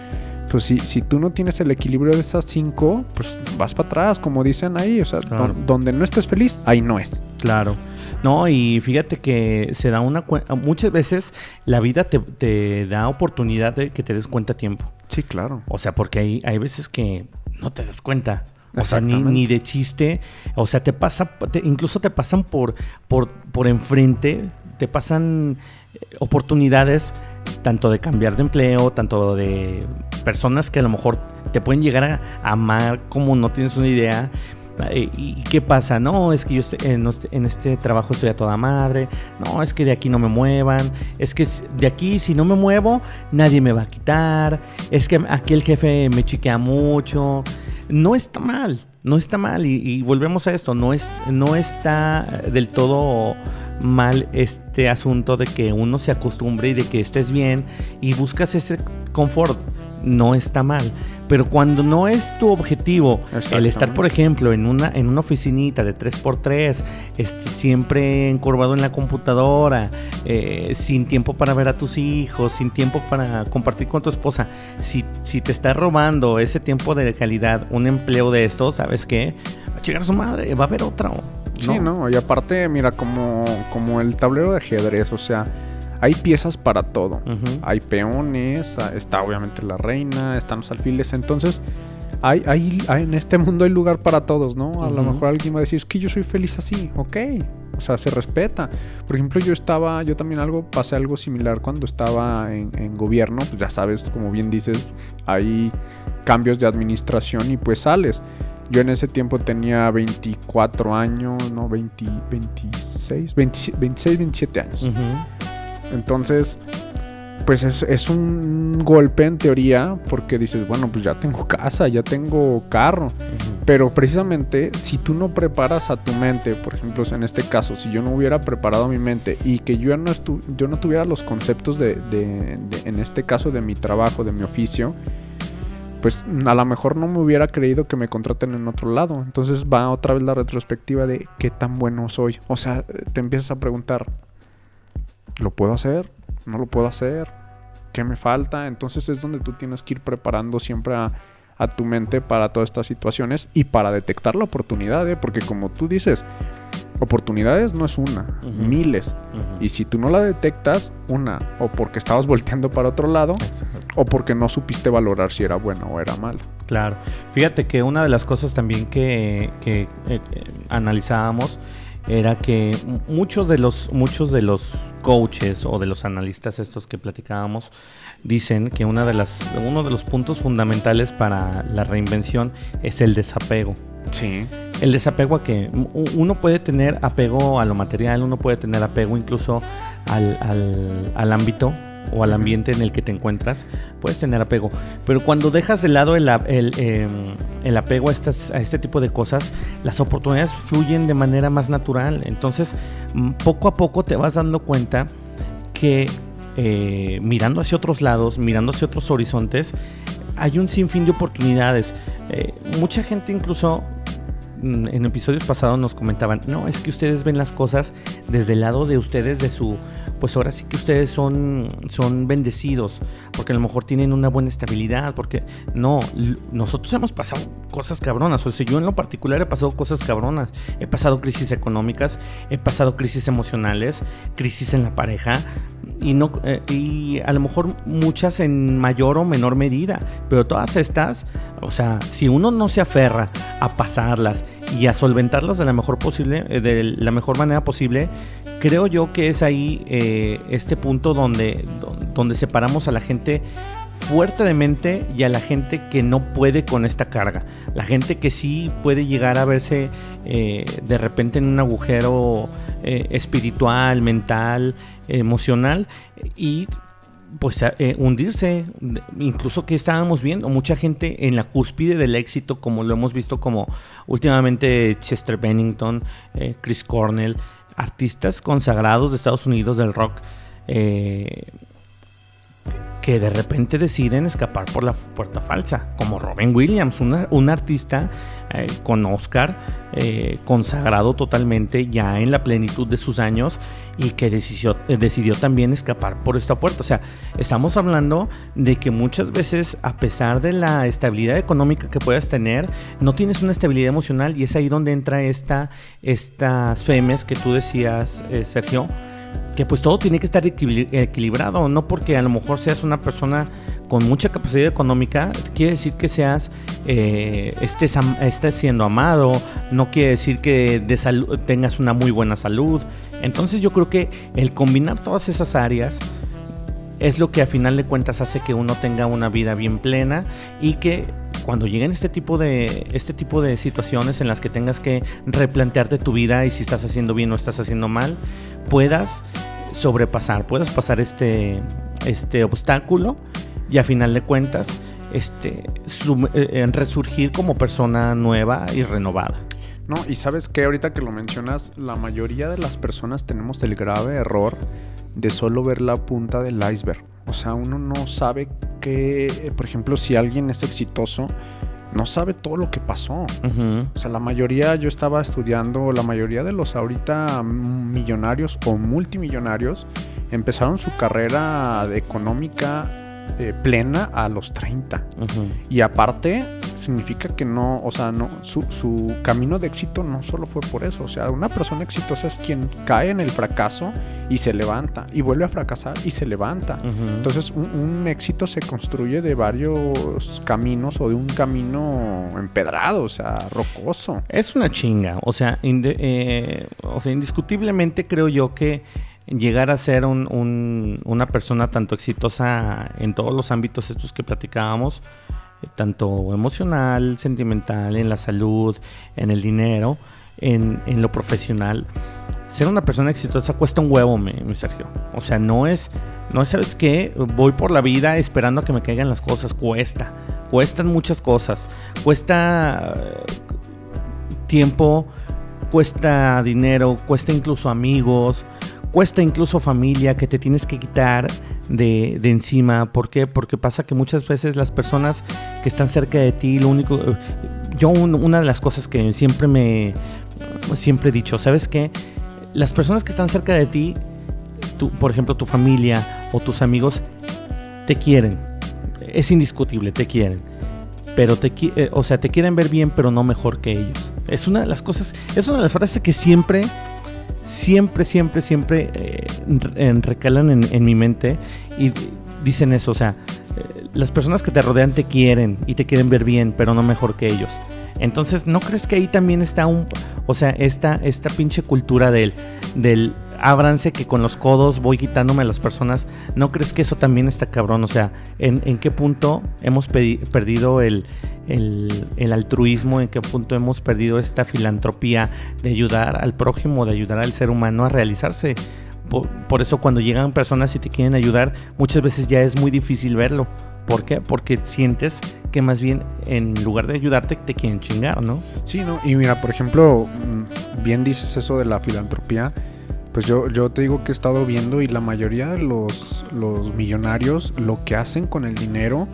pues si, si tú no tienes el equilibrio de esas cinco, pues vas para atrás, como dicen ahí. O sea, donde no estés feliz, ahí no es. Claro. No, y fíjate que se da una muchas veces la vida te, da oportunidad de que te des cuenta a tiempo. Sí, claro. O sea, porque hay, hay veces que no te das cuenta. O sea, ni, ni, de chiste. O sea, te pasa, incluso te pasan por, por, por enfrente, te pasan eh, oportunidades tanto de cambiar de empleo, tanto de personas que a lo mejor te pueden llegar a amar como no tienes una idea, ¿Y qué pasa? No, es que yo estoy en, este trabajo estoy a toda madre. No, es que de aquí no me muevan. Es que de aquí si no me muevo, nadie me va a quitar. Es que aquí el jefe me chiquea mucho. No está mal, no está mal. Y, volvemos a esto, no, es, no está del todo mal este asunto de que uno se acostumbre y de que estés bien y buscas ese confort. No está mal. Pero cuando no es tu objetivo el estar, por ejemplo, en una, en una oficinita de 3x3, este, siempre encorvado en la computadora, eh, sin tiempo para ver a tus hijos, sin tiempo para compartir con tu esposa, si, si te está robando ese tiempo de calidad, un empleo de estos, ¿sabes qué? Va a llegar a su madre, va a haber otra. ¿no? Sí, no, y aparte, mira, como, como el tablero de ajedrez, o sea, hay piezas para todo. Hay peones, ah, está obviamente la reina, están los alfiles. Entonces, hay, hay, en este mundo hay lugar para todos, ¿no? A lo mejor alguien va a decir, es que yo soy feliz así, ok. O sea, se respeta. Por ejemplo, yo estaba, yo también algo, pasé algo similar cuando estaba en, gobierno. Pues ya sabes, como bien dices, hay cambios de administración y pues sales. Yo en ese tiempo tenía 24 años, no, 20, 26, 26, 27 años. Entonces, pues es, un golpe en teoría porque dices, bueno, pues ya tengo casa, ya tengo carro. Pero precisamente si tú no preparas a tu mente, por ejemplo, en este caso, si yo no hubiera preparado mi mente y que yo no, yo no tuviera los conceptos de, en este caso, de mi trabajo, de mi oficio, pues a lo mejor no me hubiera creído que me contraten en otro lado. Entonces va otra vez la retrospectiva de qué tan bueno soy. O sea, te empiezas a preguntar, ¿Lo puedo hacer? ¿No lo puedo hacer? ¿Qué me falta? Entonces es donde tú tienes que ir preparando siempre a, tu mente para todas estas situaciones y para detectar la oportunidad, ¿eh? porque como tú dices, oportunidades no es una, miles. Y si tú no la detectas, una, o porque estabas volteando para otro lado, o porque no supiste valorar si era buena o era mala. Claro. Fíjate que una de las cosas también que, que eh, analizábamos era que muchos de los muchos de los coaches o de los analistas estos que platicábamos dicen que una de las uno de los puntos fundamentales para la reinvención es el desapego. Sí. El desapego a que uno puede tener apego a lo material, uno puede tener apego incluso al, al, al ámbito o al ambiente en el que te encuentras, puedes tener apego. Pero cuando dejas de lado el, em, apego a, estas, a este tipo de cosas, las oportunidades fluyen de manera más natural. Entonces, mm, poco a poco te vas dando cuenta que eh, mirando hacia otros lados, mirando hacia otros horizontes, hay un sinfín de oportunidades. Eh, mucha gente incluso en episodios pasados nos comentaban, no, es que ustedes ven las cosas desde el lado de ustedes, de su pues ahora sí que ustedes son, son bendecidos, porque a lo mejor tienen una buena estabilidad, porque no, nosotros hemos pasado cosas cabronas, o sea, yo en lo particular he pasado cosas cabronas, he pasado crisis económicas, he pasado crisis emocionales, crisis en la pareja, y, no, eh, y a lo mejor muchas en mayor o menor medida, pero todas estas O sea, si uno no se aferra a pasarlas y a solventarlas de la mejor posible, eh, de la mejor manera posible, creo yo que es ahí eh, este punto donde, donde separamos a la gente fuerte de mente y a la gente que no puede con esta carga. La gente que sí puede llegar a verse eh, de repente en un agujero espiritual, mental, emocional y pues eh, hundirse, incluso que estábamos viendo. Mucha gente en la cúspide del éxito, como lo hemos visto como últimamente Chester Bennington, Chris Cornell, artistas consagrados de Estados Unidos del rock, que de repente deciden escapar por la puerta falsa, como Robin Williams, un artista eh, con Oscar, eh, consagrado totalmente ya en la plenitud de sus años y que decidió, eh, decidió también escapar por esta puerta. O sea, estamos hablando de que muchas veces, a pesar de la estabilidad económica que puedas tener, no tienes una estabilidad emocional y es ahí donde entra esta, estas femes que tú decías, Sergio que pues todo tiene que estar equilibrado, no porque a lo mejor seas una persona con mucha capacidad económica, quiere decir que seas, eh, estés, siendo amado, no quiere decir que tengas una muy buena salud. Entonces yo creo que el combinar todas esas áreas es lo que a final de cuentas hace que uno tenga una vida bien plena y que cuando lleguen este tipo de este tipo de situaciones en las que tengas que replantearte tu vida y si estás haciendo bien o estás haciendo mal, puedas sobrepasar, puedas pasar este, este obstáculo y a final de cuentas este, eh, resurgir como persona nueva y renovada. No, y sabes que ahorita que lo mencionas, la mayoría de las personas tenemos el grave error de solo ver la punta del iceberg. O sea, uno no sabe que, por ejemplo, si alguien es exitoso, no sabe todo lo que pasó. O sea, la mayoría, yo estaba estudiando, la mayoría de los ahorita millonarios o multimillonarios empezaron su carrera económica eh, plena a los 30. Y aparte, significa que no, o sea, no, su, su, camino de éxito no solo fue por eso. O sea, una persona exitosa es quien cae en el fracaso y se levanta, y vuelve a fracasar y se levanta. Entonces, un, éxito se construye de varios caminos o de un camino empedrado, o sea, rocoso. Es una chinga. O sea, eh, o sea indiscutiblemente creo yo que llegar a ser una persona tanto exitosa en todos los ámbitos estos que platicábamos, eh, tanto emocional, sentimental, en la salud, en el dinero, en, lo profesional. Ser una persona exitosa cuesta un huevo, mi, Sergio. O sea, no es, no es, ¿sabes qué? Voy por la vida esperando a que me caigan las cosas. Cuesta. Cuestan muchas cosas. Cuesta eh, tiempo, cuesta dinero, cuesta incluso amigos, cuesta incluso familia que te tienes que quitar de, encima. ¿Por qué? Porque pasa que muchas veces las personas que están cerca de ti, lo único... Yo una de las cosas que siempre me... Siempre he dicho, ¿sabes qué? Las personas que están cerca de ti, por ejemplo tu familia o tus amigos, te quieren. Es indiscutible, te quieren pero te, eh, o sea, te quieren ver bien, pero no mejor que ellos. Es una de las cosas, es una de las frases que siempre siempre, siempre, siempre eh, recalan en, mi mente y dicen eso, o sea, eh, las personas que te rodean te quieren y te quieren ver bien, pero no mejor que ellos. Entonces, ¿no crees que ahí también está un, o sea, esta, esta pinche cultura del, del ábranse que con los codos voy quitándome a las personas? ¿No crees que eso también está cabrón? O sea, ¿en, qué punto hemos perdido el, altruismo, en qué punto hemos perdido esta filantropía de ayudar al prójimo, de ayudar al ser humano a realizarse. Por, eso cuando llegan personas y te quieren ayudar, muchas veces ya es muy difícil verlo. ¿Por qué? Porque sientes que más bien en lugar de ayudarte te quieren chingar, ¿no? Sí, ¿no? Y mira, por ejemplo, mm, bien dices eso de la filantropía. Pues yo, yo te digo que he estado viendo y la mayoría de los, los millonarios lo que hacen con el dinero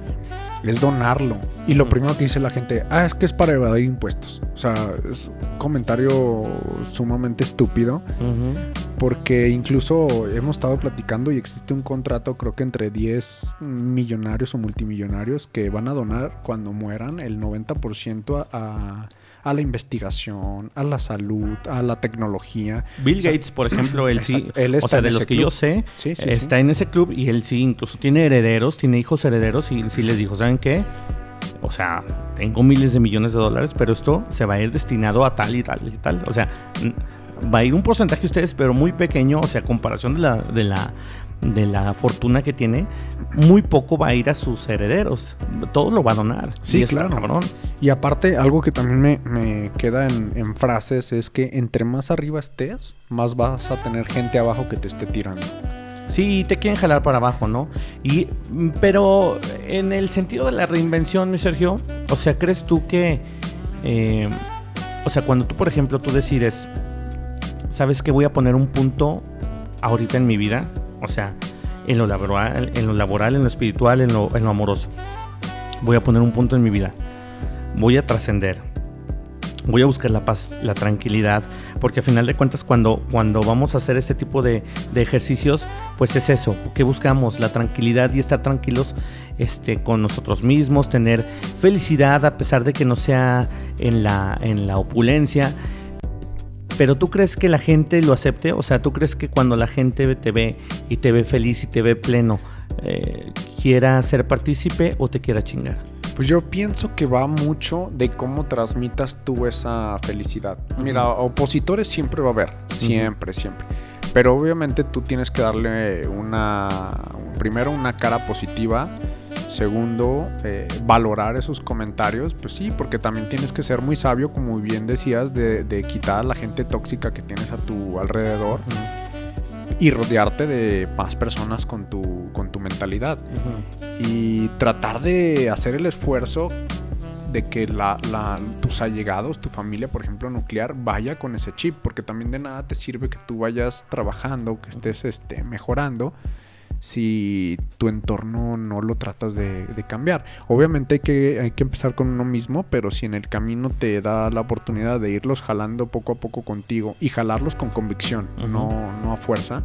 es donarlo. Y lo primero que dice la gente, ah, es que es para evadir impuestos. O sea, es un comentario sumamente estúpido. Porque incluso hemos estado platicando y existe un contrato, creo que entre 10 millonarios o multimillonarios, que van a donar cuando mueran el 90% a a la investigación, a la salud, a la tecnología. Bill Gates, por ejemplo, él sí, él está o sea, de los que yo sé, está en ese club y él sí incluso tiene herederos, tiene hijos herederos y sí les dijo, ¿saben qué? o sea, tengo miles de millones de dólares, pero esto se va a ir destinado a tal y tal y tal. O sea, va a ir un porcentaje de ustedes, pero muy pequeño, o sea, comparación de la, de la, de la fortuna que tiene, muy poco va a ir a sus herederos. Todo lo va a donar. Sí, claro. Cabrón. Y aparte, algo que también me, me queda en, en, frases es que entre más arriba estés, más vas a tener gente abajo que te esté tirando. Sí, te quieren jalar para abajo, ¿no? Y, pero en el sentido de la reinvención, mi Sergio, o sea, ¿crees tú que, eh, o sea, cuando tú, por ejemplo, tú decides, sabes que voy a poner un punto ahorita en mi vida, o sea, en lo laboral, en lo, laboral, en lo espiritual, en lo, en lo amoroso, voy a poner un punto en mi vida, voy a trascender, voy a buscar la paz, la tranquilidad, porque a final de cuentas cuando, cuando vamos a hacer este tipo de, ejercicios, pues es eso, que buscamos la tranquilidad y estar tranquilos este, con nosotros mismos, tener felicidad a pesar de que no sea en la, en la opulencia. Pero tú crees que la gente lo acepte, o sea, tú crees que cuando la gente te ve y te ve feliz y te ve pleno, eh, quiera ser partícipe o te quiera chingar? Pues yo pienso que va mucho de cómo transmitas tú esa felicidad. Mira, opositores siempre va a haber, siempre, siempre. Pero obviamente tú tienes que darle una, primero una cara positiva, segundo, eh, valorar esos comentarios, pues sí, porque también tienes que ser muy sabio, como bien decías, de, quitar a la gente tóxica que tienes a tu alrededor y rodearte de más personas con tu, con tu mentalidad. Y tratar de hacer el esfuerzo de que la, tus allegados, tu familia, por ejemplo, nuclear, vaya con ese chip, porque también de nada te sirve que tú vayas trabajando, que estés este, mejorando, si tu entorno no lo tratas de, cambiar. Obviamente hay que, hay que empezar con uno mismo, pero si en el camino te da la oportunidad de irlos jalando poco a poco contigo y jalarlos con convicción, no, no a fuerza,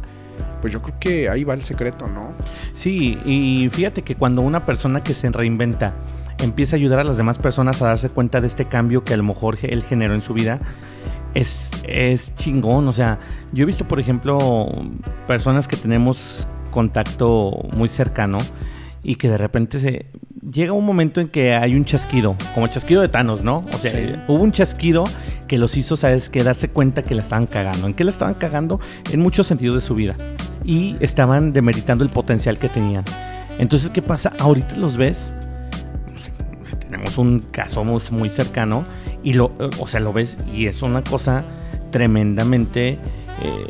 pues yo creo que ahí va el secreto, ¿no? Sí, y fíjate que cuando una persona que se reinventa empieza a ayudar a las demás personas a darse cuenta de este cambio que a lo mejor él generó en su vida, es, es chingón. O sea, yo he visto, por ejemplo, personas que tenemos contacto muy cercano y que de repente se llega un momento en que hay un chasquido, como el chasquido de Thanos, ¿no? O sea, hubo un chasquido que los hizo, sabes, que darse cuenta que la estaban cagando. ¿En qué la estaban cagando? En muchos sentidos de su vida. Y estaban demeritando el potencial que tenían. Entonces, ¿qué pasa? Ahorita los ves. Tenemos un caso muy cercano y lo, o sea, lo ves y es una cosa tremendamente eh,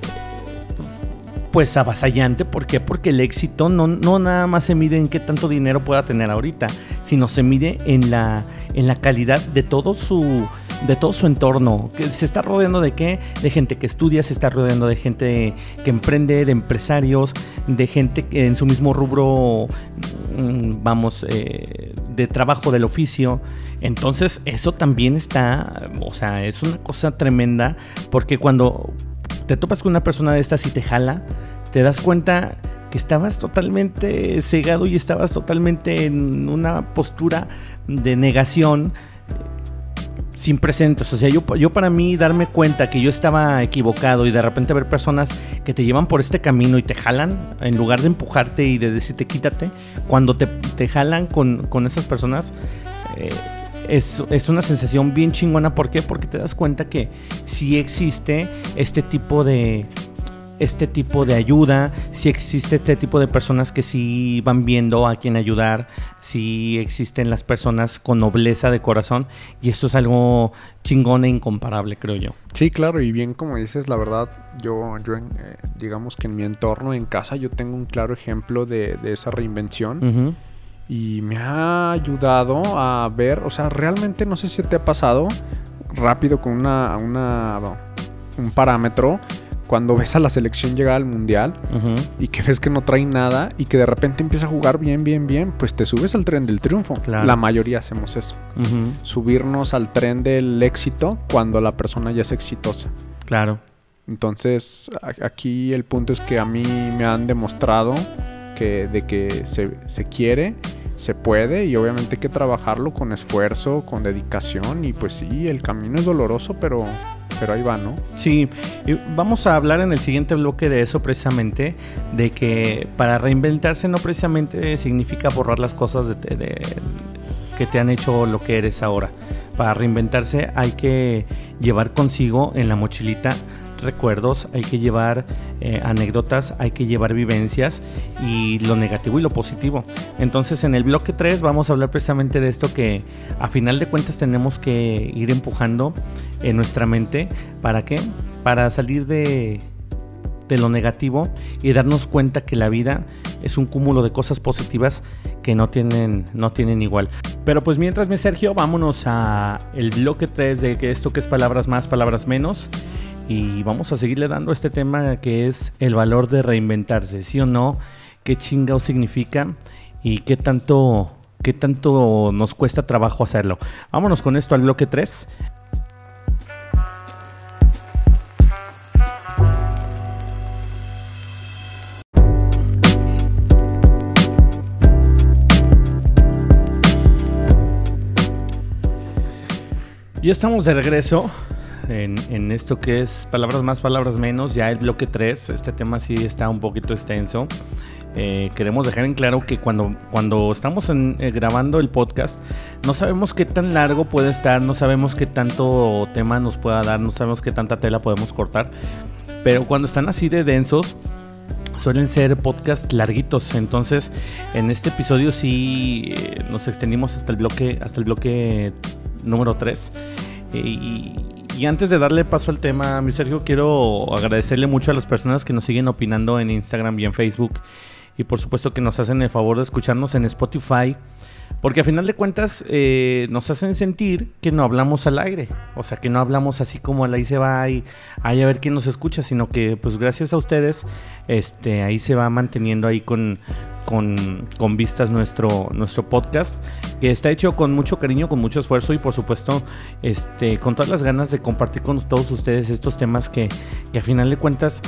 pues avasallante. ¿Por qué? Porque el éxito no, no nada más se mide en qué tanto dinero pueda tener ahorita, sino se mide en la, en la calidad de todo su de todo su entorno, que se está rodeando de qué? De gente que estudia, se está rodeando de gente que emprende, de empresarios, de gente que en su mismo rubro, mm, vamos, eh, de trabajo del oficio. Entonces eso también está, o sea, es una cosa tremenda, porque cuando te topas con una persona de estas y te jala, te das cuenta que estabas totalmente cegado y estabas totalmente en una postura de negación sin presentes. O sea, yo, yo para mí darme cuenta que yo estaba equivocado y de repente ver personas que te llevan por este camino y te jalan, en lugar de empujarte y de decirte quítate, cuando te, te jalan con, con esas personas, eh, es, una sensación bien chingona. ¿Por qué? Porque te das cuenta que sí existe este tipo de este tipo de ayuda, si existe este tipo de personas que sí van viendo a quién ayudar, si existen las personas con nobleza de corazón y esto es algo chingón e incomparable, creo yo. Sí, claro, y bien como dices, la verdad, yo, yo eh, digamos que en mi entorno, en casa, yo tengo un claro ejemplo de, esa reinvención y me ha ayudado a ver, o sea, realmente no sé si te ha pasado rápido con una, una un parámetro cuando ves a la selección llegar al mundial y que ves que no trae nada y que de repente empieza a jugar bien, bien, bien, pues te subes al tren del triunfo. La mayoría hacemos eso. Subirnos al tren del éxito cuando la persona ya es exitosa. Claro. Entonces, aquí el punto es que a mí me han demostrado de que se, se quiere se puede y obviamente hay que trabajarlo con esfuerzo, con dedicación y pues sí, el camino es doloroso, pero, pero ahí va, ¿no? Sí, vamos a hablar en el siguiente bloque de eso precisamente, de que para reinventarse no precisamente significa borrar las cosas de, que te han hecho lo que eres ahora. Para reinventarse hay que llevar consigo en la mochilita recuerdos, hay que llevar eh, anécdotas, hay que llevar vivencias y lo negativo y lo positivo. Entonces en el bloque 3 vamos a hablar precisamente de esto que a final de cuentas tenemos que ir empujando en nuestra mente. ¿Para qué? Para salir de, de lo negativo y darnos cuenta que la vida es un cúmulo de cosas positivas que no tienen, no tienen igual. Pero pues mientras me Sergio, vámonos a el bloque 3 de esto que es palabras más, palabras menos y vamos a seguirle dando este tema que es el valor de reinventarse, sí o no, qué chingao significa y qué tanto, qué tanto nos cuesta trabajo hacerlo. Vámonos con esto al bloque 3. Y estamos de regreso en, esto que es palabras más, palabras menos, ya el bloque 3, este tema sí está un poquito extenso. Eh, queremos dejar en claro que cuando, cuando estamos eh, grabando el podcast, no sabemos qué tan largo puede estar, no sabemos qué tanto tema nos pueda dar, no sabemos qué tanta tela podemos cortar, pero cuando están así de densos, suelen ser podcasts larguitos. Entonces, en este episodio sí eh, nos extendimos hasta el bloque, hasta el bloque número 3. y, y antes de darle paso al tema, mi Sergio, quiero agradecerle mucho a las personas que nos siguen opinando en Instagram y en Facebook. Y por supuesto que nos hacen el favor de escucharnos en Spotify. Porque a final de cuentas eh, nos hacen sentir que no hablamos al aire. O sea, que no hablamos así como al ahí se va y ahí a ver quién nos escucha. Sino que pues gracias a ustedes este, ahí se va manteniendo ahí con, con, vistas nuestro, nuestro podcast, que está hecho con mucho cariño, con mucho esfuerzo y por supuesto este, con todas las ganas de compartir con todos ustedes estos temas que, que a final de cuentas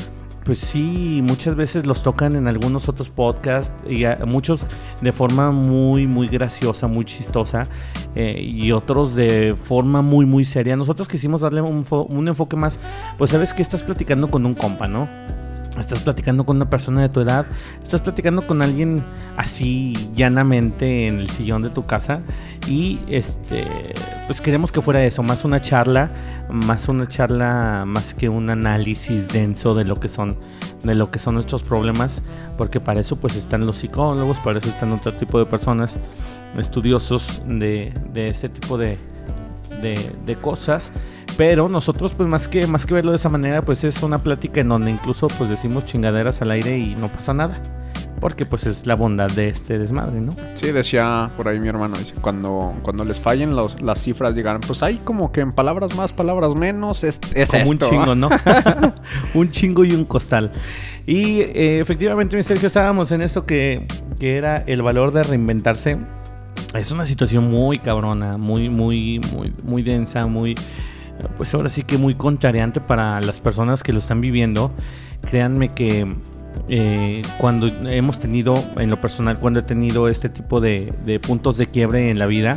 pues sí, muchas veces los tocan en algunos otros podcasts y muchos de forma muy, muy graciosa, muy chistosa eh, y otros de forma muy, muy seria. Nosotros quisimos darle un, un enfoque más, pues sabes que estás platicando con un compa, ¿no? Estás platicando con una persona de tu edad, estás platicando con alguien así llanamente en el sillón de tu casa y este pues queremos que fuera eso, más una charla, más una charla más que un análisis denso de lo que son de lo que son nuestros problemas, porque para eso pues están los psicólogos, para eso están otro tipo de personas estudiosos de, de ese tipo de, de, de cosas pero nosotros, pues más que, más que verlo de esa manera, pues es una plática en donde incluso pues decimos chingaderas al aire y no pasa nada. Porque pues es la bondad de este desmadre, ¿no? Sí, decía por ahí mi hermano, dice, cuando, cuando les fallen las cifras llegaron, pues hay como que en palabras más, palabras menos, es, es como un chingo, ¿no? un chingo y un costal. Y eh, efectivamente, mi Sergio, estábamos en eso que, que era el valor de reinventarse. Es una situación muy cabrona, muy, muy, muy, muy densa, muy pues ahora sí que muy contrariante para las personas que lo están viviendo. Créanme que eh, cuando hemos tenido, en lo personal, cuando he tenido este tipo de, puntos de quiebre en la vida,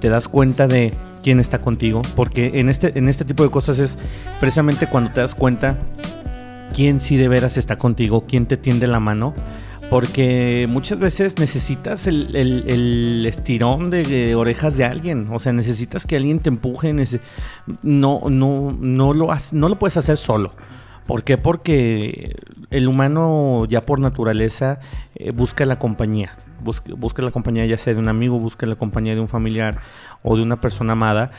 te das cuenta de quién está contigo, porque en este, en este tipo de cosas es precisamente cuando te das cuenta quién sí de veras está contigo, quién te tiende la mano porque muchas veces necesitas el, estirón de, orejas de alguien. O sea, necesitas que alguien te empuje. No, no, no, lo, no lo puedes hacer solo. ¿Por qué? Porque el humano ya por naturaleza eh, busca la compañía. Busca, busca, la compañía ya sea de un amigo, busca la compañía de un familiar o de una persona amada.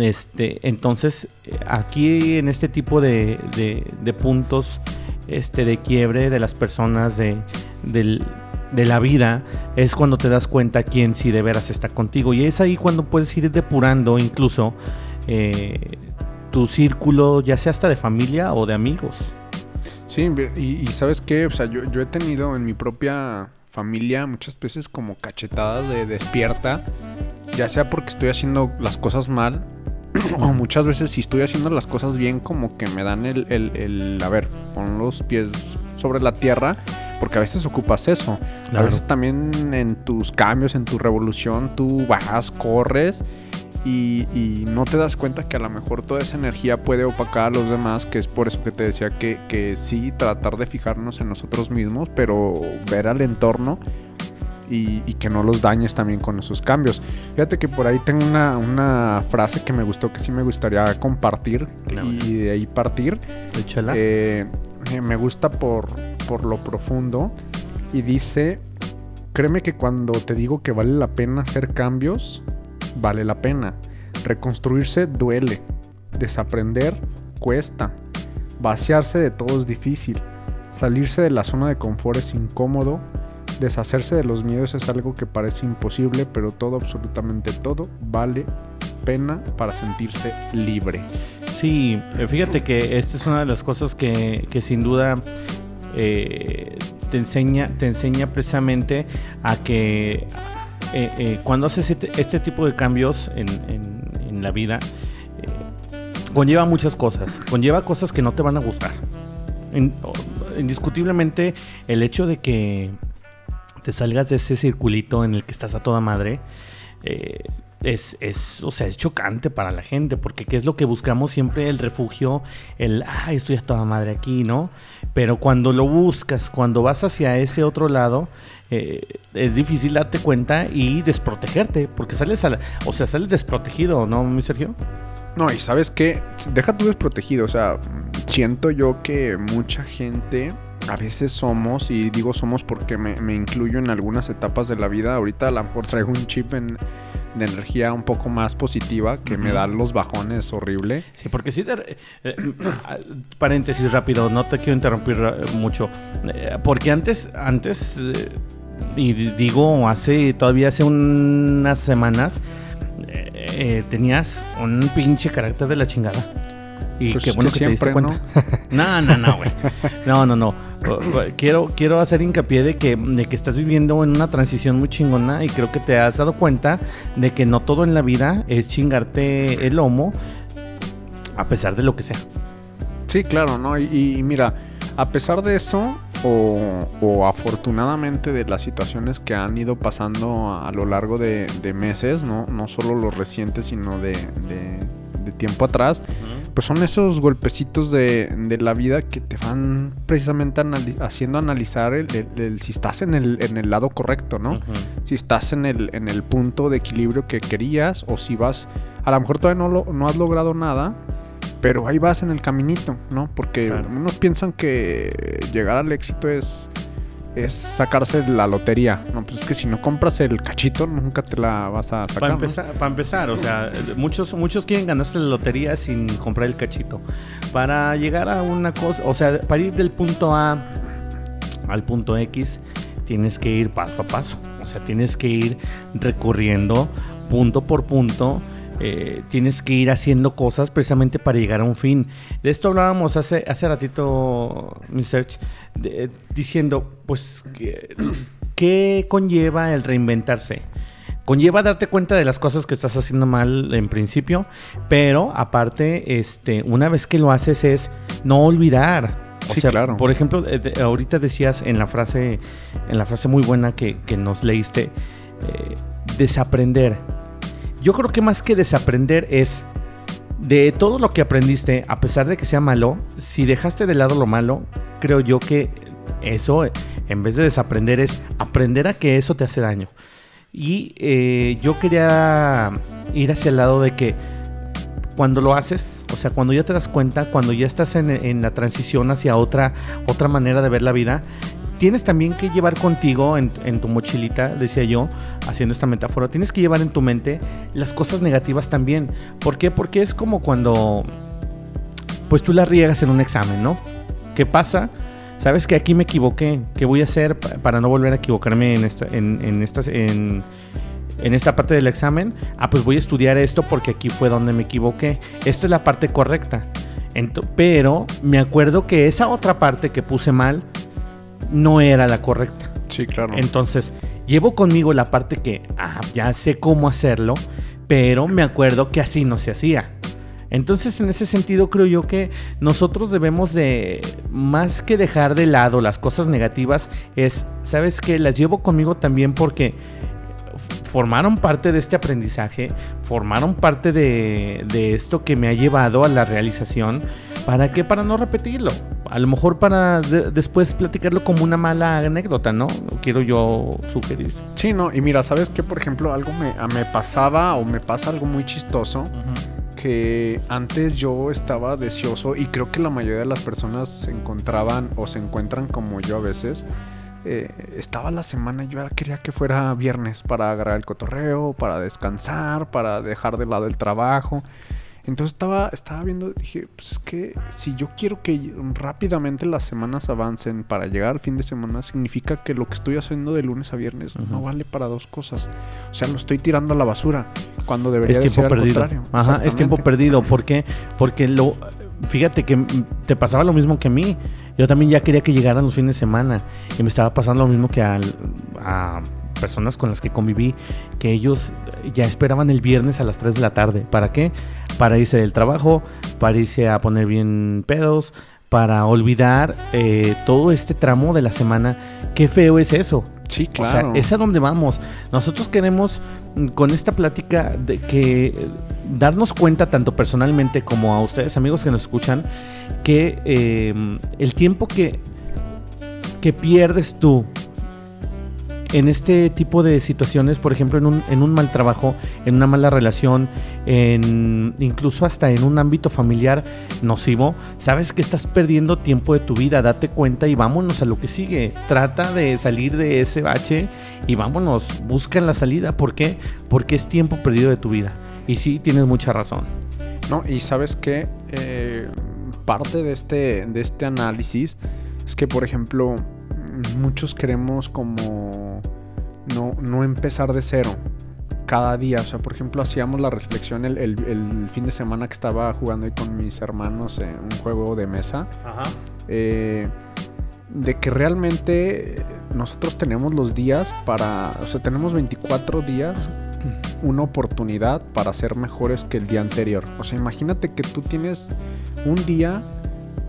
Este, entonces, aquí en este tipo de, de puntos este, de quiebre de las personas, de, de la vida, es cuando te das cuenta quién sí de veras está contigo. Y es ahí cuando puedes ir depurando incluso eh, tu círculo, ya sea hasta de familia o de amigos. Sí, y, sabes qué, o sea, yo, yo, he tenido en mi propia familia muchas veces como cachetadas de despierta, ya sea porque estoy haciendo las cosas mal, o muchas veces si estoy haciendo las cosas bien, como que me dan el, el, el a ver, pon los pies sobre la tierra porque a veces ocupas eso. A veces también en tus cambios, en tu revolución, tú vas, corres y, no te das cuenta que a lo mejor toda esa energía puede opacar a los demás, que es por eso que te decía que, que sí, tratar de fijarnos en nosotros mismos, pero ver al entorno y, que no los dañes también con esos cambios. Fíjate que por ahí tengo una, frase que me gustó, que sí me gustaría compartir y de ahí partir. Échala. Eh, me gusta por, por lo profundo y dice, créeme que cuando te digo que vale la pena hacer cambios, vale la pena. Reconstruirse duele, desaprender cuesta, vaciarse de todo es difícil, salirse de la zona de confort es incómodo, deshacerse de los miedos es algo que parece imposible, pero todo, absolutamente todo, vale pena para sentirse libre. Sí, eh, fíjate que esta es una de las cosas que, sin duda eh, te, enseña, te enseña precisamente a que eh, cuando haces este, este, tipo de cambios en, en la vida, conlleva muchas cosas. Conlleva cosas que no te van a gustar. indiscutiblemente, el hecho de que te salgas de ese circulito en el que estás a toda madre, eh, es, es, o sea, es chocante para la gente, porque ¿qué es lo que buscamos siempre? El refugio, el, ay, estoy a toda madre aquí, ¿no? Pero cuando lo buscas, cuando vas hacia ese otro lado, eh, es difícil darte cuenta y desprotegerte, porque sales, a o sea, sales desprotegido, ¿no, mi Sergio? No, y sabes qué, deja tú desprotegido, o sea, siento yo que mucha gente a veces somos, y digo somos porque me, incluyo en algunas etapas de la vida, ahorita a lo mejor traigo un chip en, de energía un poco más positiva que me da los bajones horrible. Sí, porque sí, eh, eh, paréntesis rápido, no te quiero interrumpir eh, mucho, porque antes, antes, y digo hace, todavía hace unas semanas, eh, tenías un pinche carácter de la chingada. Y pues qué bueno que, te diste cuenta. ¿no? no, no, güey. No, no, no. Quiero, quiero hacer hincapié de que, de que estás viviendo en una transición muy chingona y creo que te has dado cuenta de que no todo en la vida es chingarte el lomo a pesar de lo que sea. Sí, claro, ¿no? y mira, a pesar de eso, o, afortunadamente de las situaciones que han ido pasando a, lo largo de, meses, ¿no? no solo los recientes, sino de, tiempo atrás, pues son esos golpecitos de, la vida que te van precisamente haciendo analizar el, si estás en el, en el lado correcto, ¿no? Si estás en el, en el punto de equilibrio que querías o si vas, a lo mejor todavía no, lo, no has logrado nada, pero ahí vas en el caminito, ¿no? Porque unos piensan que llegar al éxito es, es sacarse la lotería. No, pues es que si no compras el cachito, nunca te la vas a sacar. Para empezar, para empezar o sea, muchos, muchos quieren ganarse la lotería sin comprar el cachito. Para llegar a una cosa, o sea, para ir del punto A al punto X, tienes que ir paso a paso. O sea, tienes que ir recorriendo punto por punto eh, tienes que ir haciendo cosas precisamente para llegar a un fin. De esto hablábamos hace, hace ratito, mi search, diciendo, pues, ¿qué conlleva el reinventarse? Conlleva darte cuenta de las cosas que estás haciendo mal en principio, pero aparte, este, una vez que lo haces es no olvidar. O sea, claro. por ejemplo, ahorita decías en la frase, en la frase muy buena que, nos leíste, eh, desaprender yo creo que más que desaprender es de todo lo que aprendiste, a pesar de que sea malo, si dejaste de lado lo malo, creo yo que eso, en vez de desaprender, es aprender a que eso te hace daño. Y eh, yo quería ir hacia el lado de que cuando lo haces, o sea, cuando ya te das cuenta, cuando ya estás en, en la transición hacia otra, otra manera de ver la vida, tienes también que llevar contigo en, tu mochilita, decía yo, haciendo esta metáfora, tienes que llevar en tu mente las cosas negativas también. ¿Por qué? Porque es como cuando, pues tú la riegas en un examen, ¿no? ¿Qué pasa? ¿Sabes que aquí me equivoqué? ¿Qué voy a hacer para no volver a equivocarme en esta, en, en, en, en esta parte del examen? Ah, pues voy a estudiar esto porque aquí fue donde me equivoqué. Esta es la parte correcta. pero me acuerdo que esa otra parte que puse mal, no era la correcta. Sí, claro. Entonces, llevo conmigo la parte que, ah, ya sé cómo hacerlo, pero me acuerdo que así no se hacía. Entonces, en ese sentido, creo yo que nosotros debemos de, más que dejar de lado las cosas negativas, es, ¿sabes qué? Las llevo conmigo también porque formaron parte de este aprendizaje, formaron parte de, de, esto que me ha llevado a la realización, ¿Para qué? Para no repetirlo. A lo mejor para después platicarlo como una mala anécdota, ¿no? Quiero yo sugerir. Sí, no, y mira, ¿sabes qué? Por ejemplo, algo me, me pasaba o me pasa algo muy chistoso. Que antes yo estaba deseoso y creo que la mayoría de las personas se encontraban o se encuentran como yo a veces. Eh, estaba la semana yo quería que fuera viernes para agarrar el cotorreo, para descansar, para dejar de lado el trabajo. Entonces estaba, estaba viendo, dije, pues es que si yo quiero que rápidamente las semanas avancen para llegar al fin de semana, significa que lo que estoy haciendo de lunes a viernes no vale para dos cosas. O sea, lo estoy tirando a la basura cuando debería es tiempo perdido. Ajá, es tiempo perdido. ¿Por qué? Porque lo, fíjate que te pasaba lo mismo que a mí. Yo también ya quería que llegaran los fines de semana y me estaba pasando lo mismo que a personas con las que conviví, que ellos ya esperaban el viernes a las 3 de la tarde. ¿Para qué? Para irse del trabajo, para irse a poner bien pedos, para olvidar eh, todo este tramo de la semana. Qué feo es eso. Sí, claro. O sea, es a donde vamos. Nosotros queremos mm, con esta plática de que darnos cuenta tanto personalmente como a ustedes amigos que nos escuchan que eh, el tiempo que que pierdes tú en este tipo de situaciones, por ejemplo, en un, mal trabajo, en una mala relación, en, incluso hasta en un ámbito familiar nocivo, sabes que estás perdiendo tiempo de tu vida, date cuenta y vámonos a lo que sigue. Trata de salir de ese bache y vámonos, busca la salida. ¿Por qué? Porque es tiempo perdido de tu vida. Y sí, tienes mucha razón. No, y sabes que eh, parte de este, de este análisis es que, por ejemplo, muchos queremos como no, no empezar de cero cada día. O sea, por ejemplo, hacíamos la reflexión el, fin de semana que estaba jugando ahí con mis hermanos en un juego de mesa. Eh, de que realmente nosotros tenemos los días para, o sea, tenemos 24 días, una oportunidad para ser mejores que el día anterior. O sea, imagínate que tú tienes un día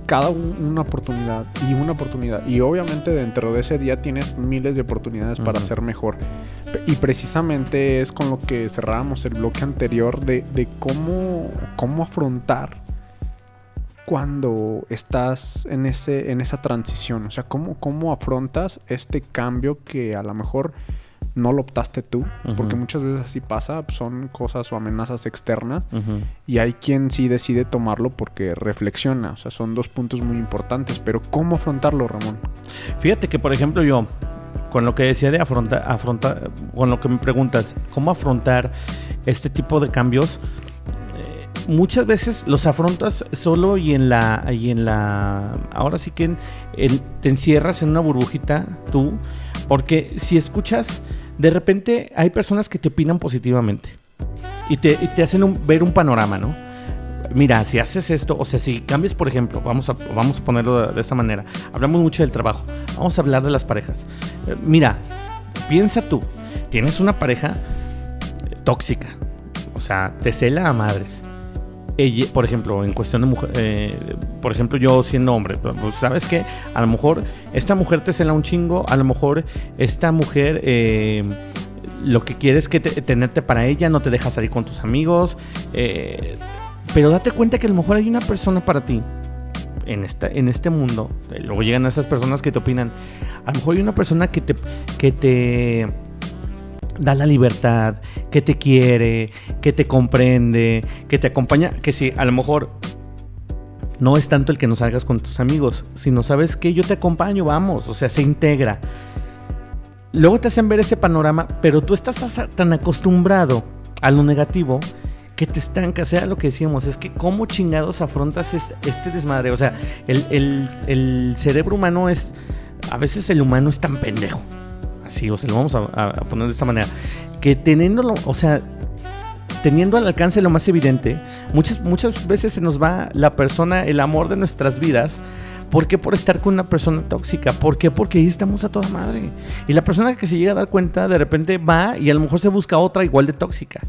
cada una oportunidad y una oportunidad. Y obviamente dentro de ese día tienes miles de oportunidades para ser mejor. Y precisamente es con lo que cerrábamos el bloque anterior de, cómo, cómo afrontar cuando estás en, ese, en esa transición. O sea, cómo, cómo afrontas este cambio que a lo mejor no lo optaste tú, porque muchas veces así pasa, son cosas o amenazas externas y hay quien sí decide tomarlo porque reflexiona, o sea, son dos puntos muy importantes, pero ¿cómo afrontarlo, Ramón? Fíjate que, por ejemplo, yo, con lo que decía de afrontar, afrontar con lo que me preguntas, ¿cómo afrontar este tipo de cambios? Eh, muchas veces los afrontas solo y en la y en la ahora sí que te encierras en una burbujita tú porque si escuchas de repente hay personas que te opinan positivamente y te, hacen ver un panorama, ¿no? Mira, si haces esto, o sea, si cambias, por ejemplo, vamos a, vamos a ponerlo de, esta manera, hablamos mucho del trabajo, vamos a hablar de las parejas. Eh, mira, piensa tú, tienes una pareja tóxica, o sea, te cela a madres por ejemplo, en cuestión de mujer, eh, por ejemplo, yo siendo hombre, pues, pues, sabes que a lo mejor esta mujer te cela un chingo, a lo mejor esta mujer eh, lo que quiere es que tenerte para ella, no te deja salir con tus amigos, eh, pero date cuenta que a lo mejor hay una persona para ti. En, esta, en este mundo, luego llegan esas personas que te opinan. A lo mejor hay una persona que te, que te da la libertad, que te quiere, que te comprende, que te acompaña, que si a lo mejor no es tanto el que no salgas con tus amigos, sino sabes que yo te acompaño, vamos, o sea, se integra. Luego te hacen ver ese panorama, pero tú estás tan acostumbrado a lo negativo que te estanca, sea lo que decíamos, es que cómo chingados afrontas este, este desmadre. O sea, el, el cerebro humano es, a veces el humano es tan pendejo así, o sea, lo vamos a, poner de esta manera, que teniéndolo, o sea, teniendo al alcance lo más evidente, muchas, muchas veces se nos va la persona, el amor de nuestras vidas. ¿Por qué por estar con una persona tóxica? ¿Por qué? Porque ahí estamos a toda madre. Y la persona que se llega a dar cuenta, de repente va y a lo mejor se busca otra igual de tóxica.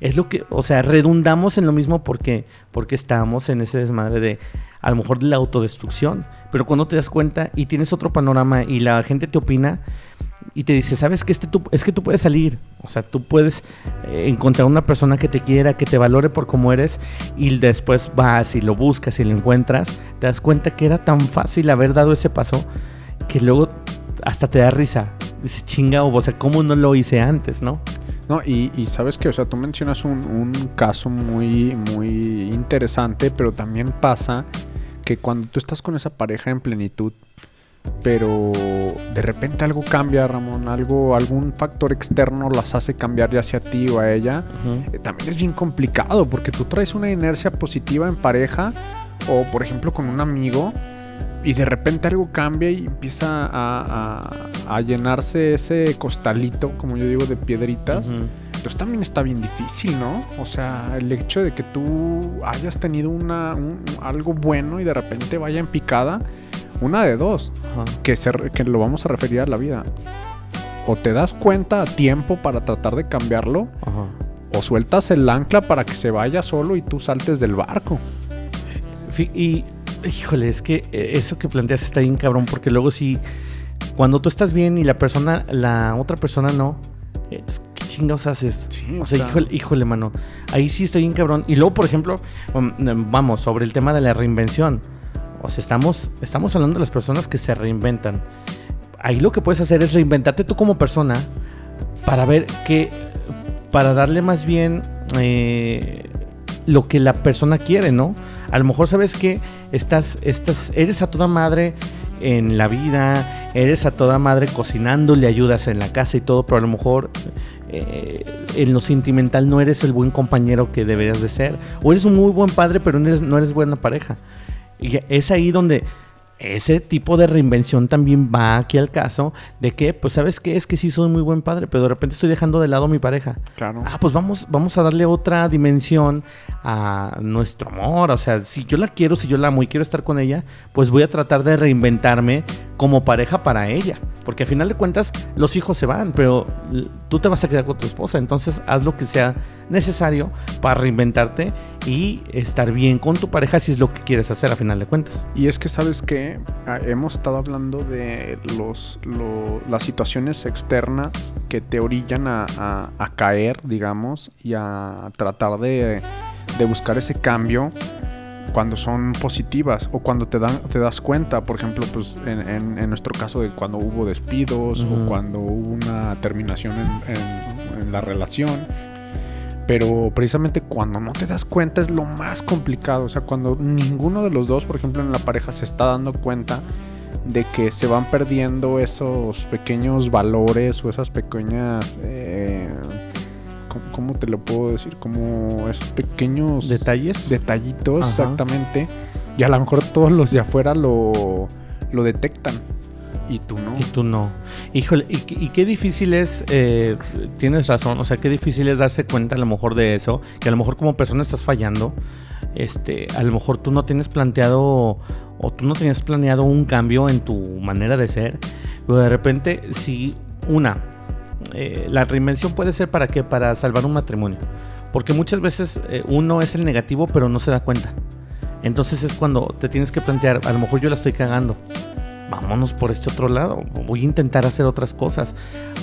Es lo que, o sea, redundamos en lo mismo porque, porque estamos en ese desmadre de, a lo mejor de la autodestrucción. Pero cuando te das cuenta y tienes otro panorama y la gente te opina, y te dice, sabes que este tú, es que tú puedes salir, o sea, tú puedes eh, encontrar una persona que te quiera, que te valore por como eres y después vas y lo buscas y lo encuentras, te das cuenta que era tan fácil haber dado ese paso que luego hasta te da risa. Dices, chinga, o sea, ¿cómo no lo hice antes, no? No, y, sabes que, o sea, tú mencionas un, un caso muy, muy interesante, pero también pasa que cuando tú estás con esa pareja en plenitud, pero de repente algo cambia, Ramón, algo, algún factor externo las hace cambiar ya sea a ti o a ella, eh, también es bien complicado porque tú traes una inercia positiva en pareja o por ejemplo con un amigo y de repente algo cambia y empieza a, llenarse ese costalito, como yo digo, de piedritas. Entonces también está bien difícil, ¿no? O sea, el hecho de que tú hayas tenido una, algo bueno y de repente vaya en picada una de dos, que, que lo vamos a referir a la vida. O te das cuenta a tiempo para tratar de cambiarlo, o sueltas el ancla para que se vaya solo y tú saltes del barco. Y, híjole, es que eh, eso que planteas está bien cabrón, porque luego si cuando tú estás bien y la persona, la otra persona no, eh, pues, ¿qué chingados haces? o, sea, Híjole, híjole, mano. Ahí sí estoy bien cabrón. Y luego, por ejemplo, um, vamos, sobre el tema de la reinvención. O sea, estamos, estamos hablando de las personas que se reinventan. Ahí lo que puedes hacer es reinventarte tú como persona para ver qué, para darle más bien eh, lo que la persona quiere, ¿no? A lo mejor sabes que estás, estás, eres a toda madre en la vida, eres a toda madre cocinando, le ayudas en la casa y todo, pero a lo mejor eh, en lo sentimental no eres el buen compañero que deberías de ser. O eres un muy buen padre, pero no eres, no eres buena pareja. Y es ahí donde ese tipo de reinvención también va aquí al caso de que, pues, ¿sabes qué? Es que sí soy muy buen padre, pero de repente estoy dejando de lado a mi pareja. Claro. Ah, pues vamos, vamos a darle otra dimensión a nuestro amor. O sea, si yo la quiero, si yo la amo y quiero estar con ella, pues voy a tratar de reinventarme como pareja para ella. Porque al final de cuentas, los hijos se van, pero tú te vas a quedar con tu esposa. Entonces, haz lo que sea necesario para reinventarte y estar bien con tu pareja si es lo que quieres hacer a final de cuentas. Y es que, ¿sabes que ah, Hemos estado hablando de los, las situaciones externas que te orillan a, caer, digamos, y a tratar de, de buscar ese cambio cuando son positivas o cuando te, dan, te das cuenta, por ejemplo, pues en, nuestro caso de cuando hubo despidos o cuando hubo una terminación en, la relación. Pero precisamente cuando no te das cuenta es lo más complicado. O sea, cuando ninguno de los dos, por ejemplo, en la pareja se está dando cuenta de que se van perdiendo esos pequeños valores o esas pequeñas... Eh, ¿cómo te lo puedo decir? Como esos pequeños detalles. Detallitos, exactamente. Y a lo mejor todos los de afuera lo, lo detectan. Y tú no. Y tú no. Híjole, y, qué difícil es, eh, tienes razón, o sea, qué difícil es darse cuenta a lo mejor de eso, que a lo mejor como persona estás fallando, este, a lo mejor tú no tienes planteado o tú no tenías planeado un cambio en tu manera de ser, pero de repente si una, eh, la reinvención puede ser para qué? Para salvar un matrimonio. Porque muchas veces eh, uno es el negativo pero no se da cuenta. Entonces es cuando te tienes que plantear, a lo mejor yo la estoy cagando vámonos por este otro lado, voy a intentar hacer otras cosas.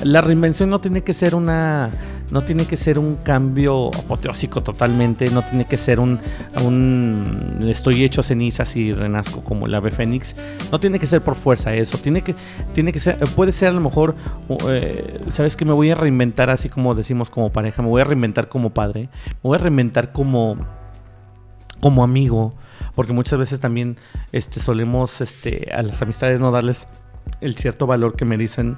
La reinvención no tiene que ser una, no tiene que ser un cambio apoteósico totalmente, no tiene que ser un, un estoy hecho cenizas y renazco como el ave fénix, no tiene que ser por fuerza eso, tiene que, tiene que ser, puede ser a lo mejor, eh, sabes que me voy a reinventar así como decimos como pareja, me voy a reinventar como padre, me voy a reinventar como, como amigo, porque muchas veces también este, solemos este, a las amistades no darles el cierto valor que merecen,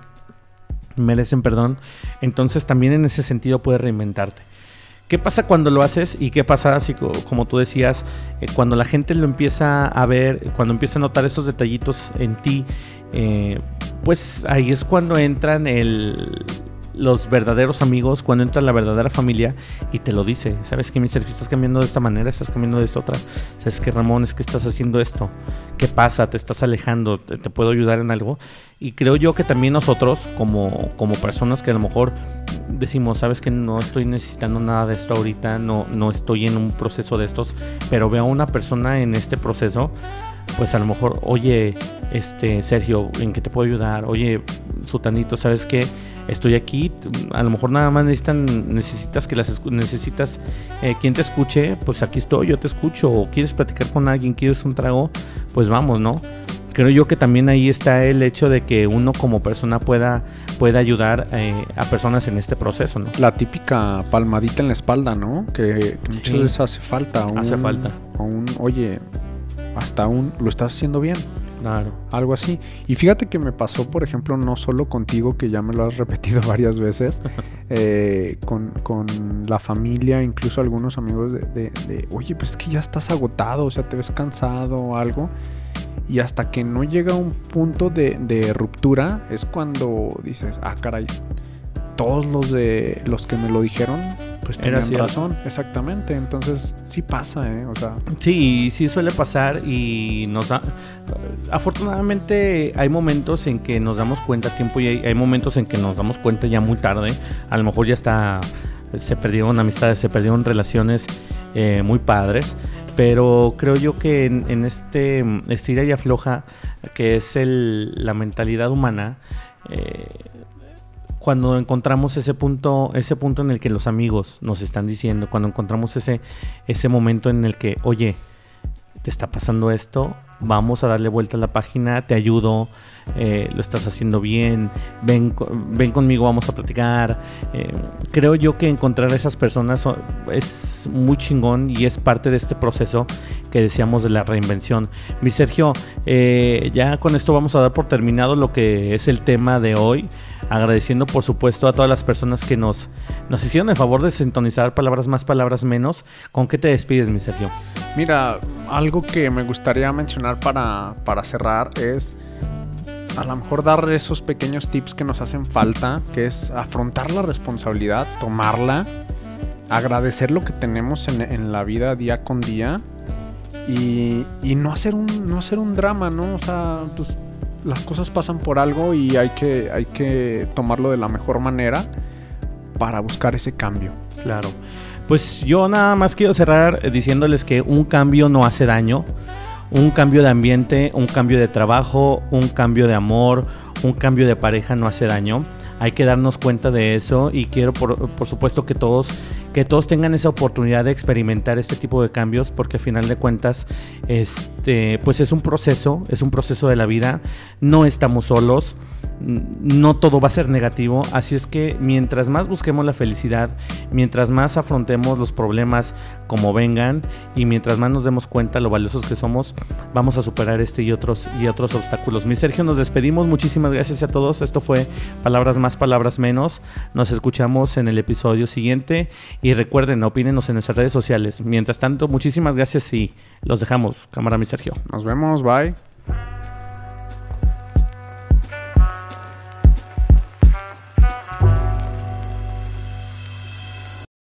merecen, perdón. Entonces también en ese sentido puedes reinventarte. ¿Qué pasa cuando lo haces y qué pasa, así como tú decías, eh, cuando la gente lo empieza a ver, cuando empieza a notar esos detallitos en ti? Eh, pues ahí es cuando entran el, los verdaderos amigos, cuando entra la verdadera familia y te lo dice. ¿Sabes que mi Sergio estás cambiando de esta manera? ¿Estás cambiando de esta otra? ¿Sabes que Ramón es que estás haciendo esto? ¿Qué pasa? ¿Te estás alejando? ¿Te, puedo ayudar en algo? Y creo yo que también nosotros, como, como personas que a lo mejor decimos, sabes que no estoy necesitando nada de esto ahorita, no, no estoy en un proceso de estos, pero veo a una persona en este proceso, pues a lo mejor, oye, este, Sergio, ¿en qué te puedo ayudar? Oye, sutanito, ¿sabes qué? Estoy aquí, a lo mejor nada más necesitan, necesitas que las necesitas eh, quien te escuche, pues aquí estoy, yo te escucho, o quieres platicar con alguien, quieres un trago, pues vamos, ¿no? Creo yo que también ahí está el hecho de que uno como persona pueda, pueda ayudar eh, a personas en este proceso, ¿no? La típica palmadita en la espalda, ¿no? Que, muchas veces hace falta. hace falta. un, oye, hasta un, lo estás haciendo bien. Claro. Algo así. Y fíjate que me pasó, por ejemplo, no solo contigo, que ya me lo has repetido varias veces, eh, con, la familia, incluso algunos amigos de, de, oye, pues es que ya estás agotado, o sea, te ves cansado o algo. Y hasta que no llega un punto de, de ruptura, es cuando dices, ah, caray, todos los de los que me lo dijeron pues tenían razón, exactamente. Entonces, sí pasa, ¿eh? O sea. Sí, sí suele pasar y nos da. Afortunadamente, hay momentos en que nos damos cuenta a tiempo y hay, momentos en que nos damos cuenta ya muy tarde. A lo mejor ya está. Se perdieron amistades, se perdieron relaciones eh, muy padres. Pero creo yo que en, este estira y afloja, que es el, la mentalidad humana, eh, cuando encontramos ese punto, ese punto en el que los amigos nos están diciendo, cuando encontramos ese, ese momento en el que, oye, te está pasando esto, vamos a darle vuelta a la página, te ayudo, eh, lo estás haciendo bien, ven, ven conmigo, vamos a platicar. Eh, creo yo que encontrar a esas personas es muy chingón y es parte de este proceso que decíamos de la reinvención. Mi Sergio, eh, ya con esto vamos a dar por terminado lo que es el tema de hoy agradeciendo por supuesto a todas las personas que nos, nos hicieron el favor de sintonizar palabras más, palabras menos. ¿Con qué te despides, mi Sergio? Mira, algo que me gustaría mencionar para, para cerrar es a lo mejor dar esos pequeños tips que nos hacen falta, que es afrontar la responsabilidad, tomarla, agradecer lo que tenemos en, en la vida día con día y, y, no, hacer un, no hacer un drama, ¿no? O sea, pues las cosas pasan por algo y hay que, hay que tomarlo de la mejor manera para buscar ese cambio. Claro. Pues yo nada más quiero cerrar diciéndoles que un cambio no hace daño. Un cambio de ambiente, un cambio de trabajo, un cambio de amor, un cambio de pareja no hace daño. Hay que darnos cuenta de eso y quiero por, por, supuesto que todos, que todos tengan esa oportunidad de experimentar este tipo de cambios porque al final de cuentas este, pues es un proceso, es un proceso de la vida. No estamos solos no todo va a ser negativo, así es que mientras más busquemos la felicidad, mientras más afrontemos los problemas como vengan y mientras más nos demos cuenta lo valiosos que somos, vamos a superar este y otros y otros obstáculos. Mi Sergio, nos despedimos, muchísimas gracias a todos. Esto fue Palabras más, palabras menos. Nos escuchamos en el episodio siguiente y recuerden, opínenos en nuestras redes sociales. Mientras tanto, muchísimas gracias y los dejamos. Cámara, mi Sergio. Nos vemos, bye.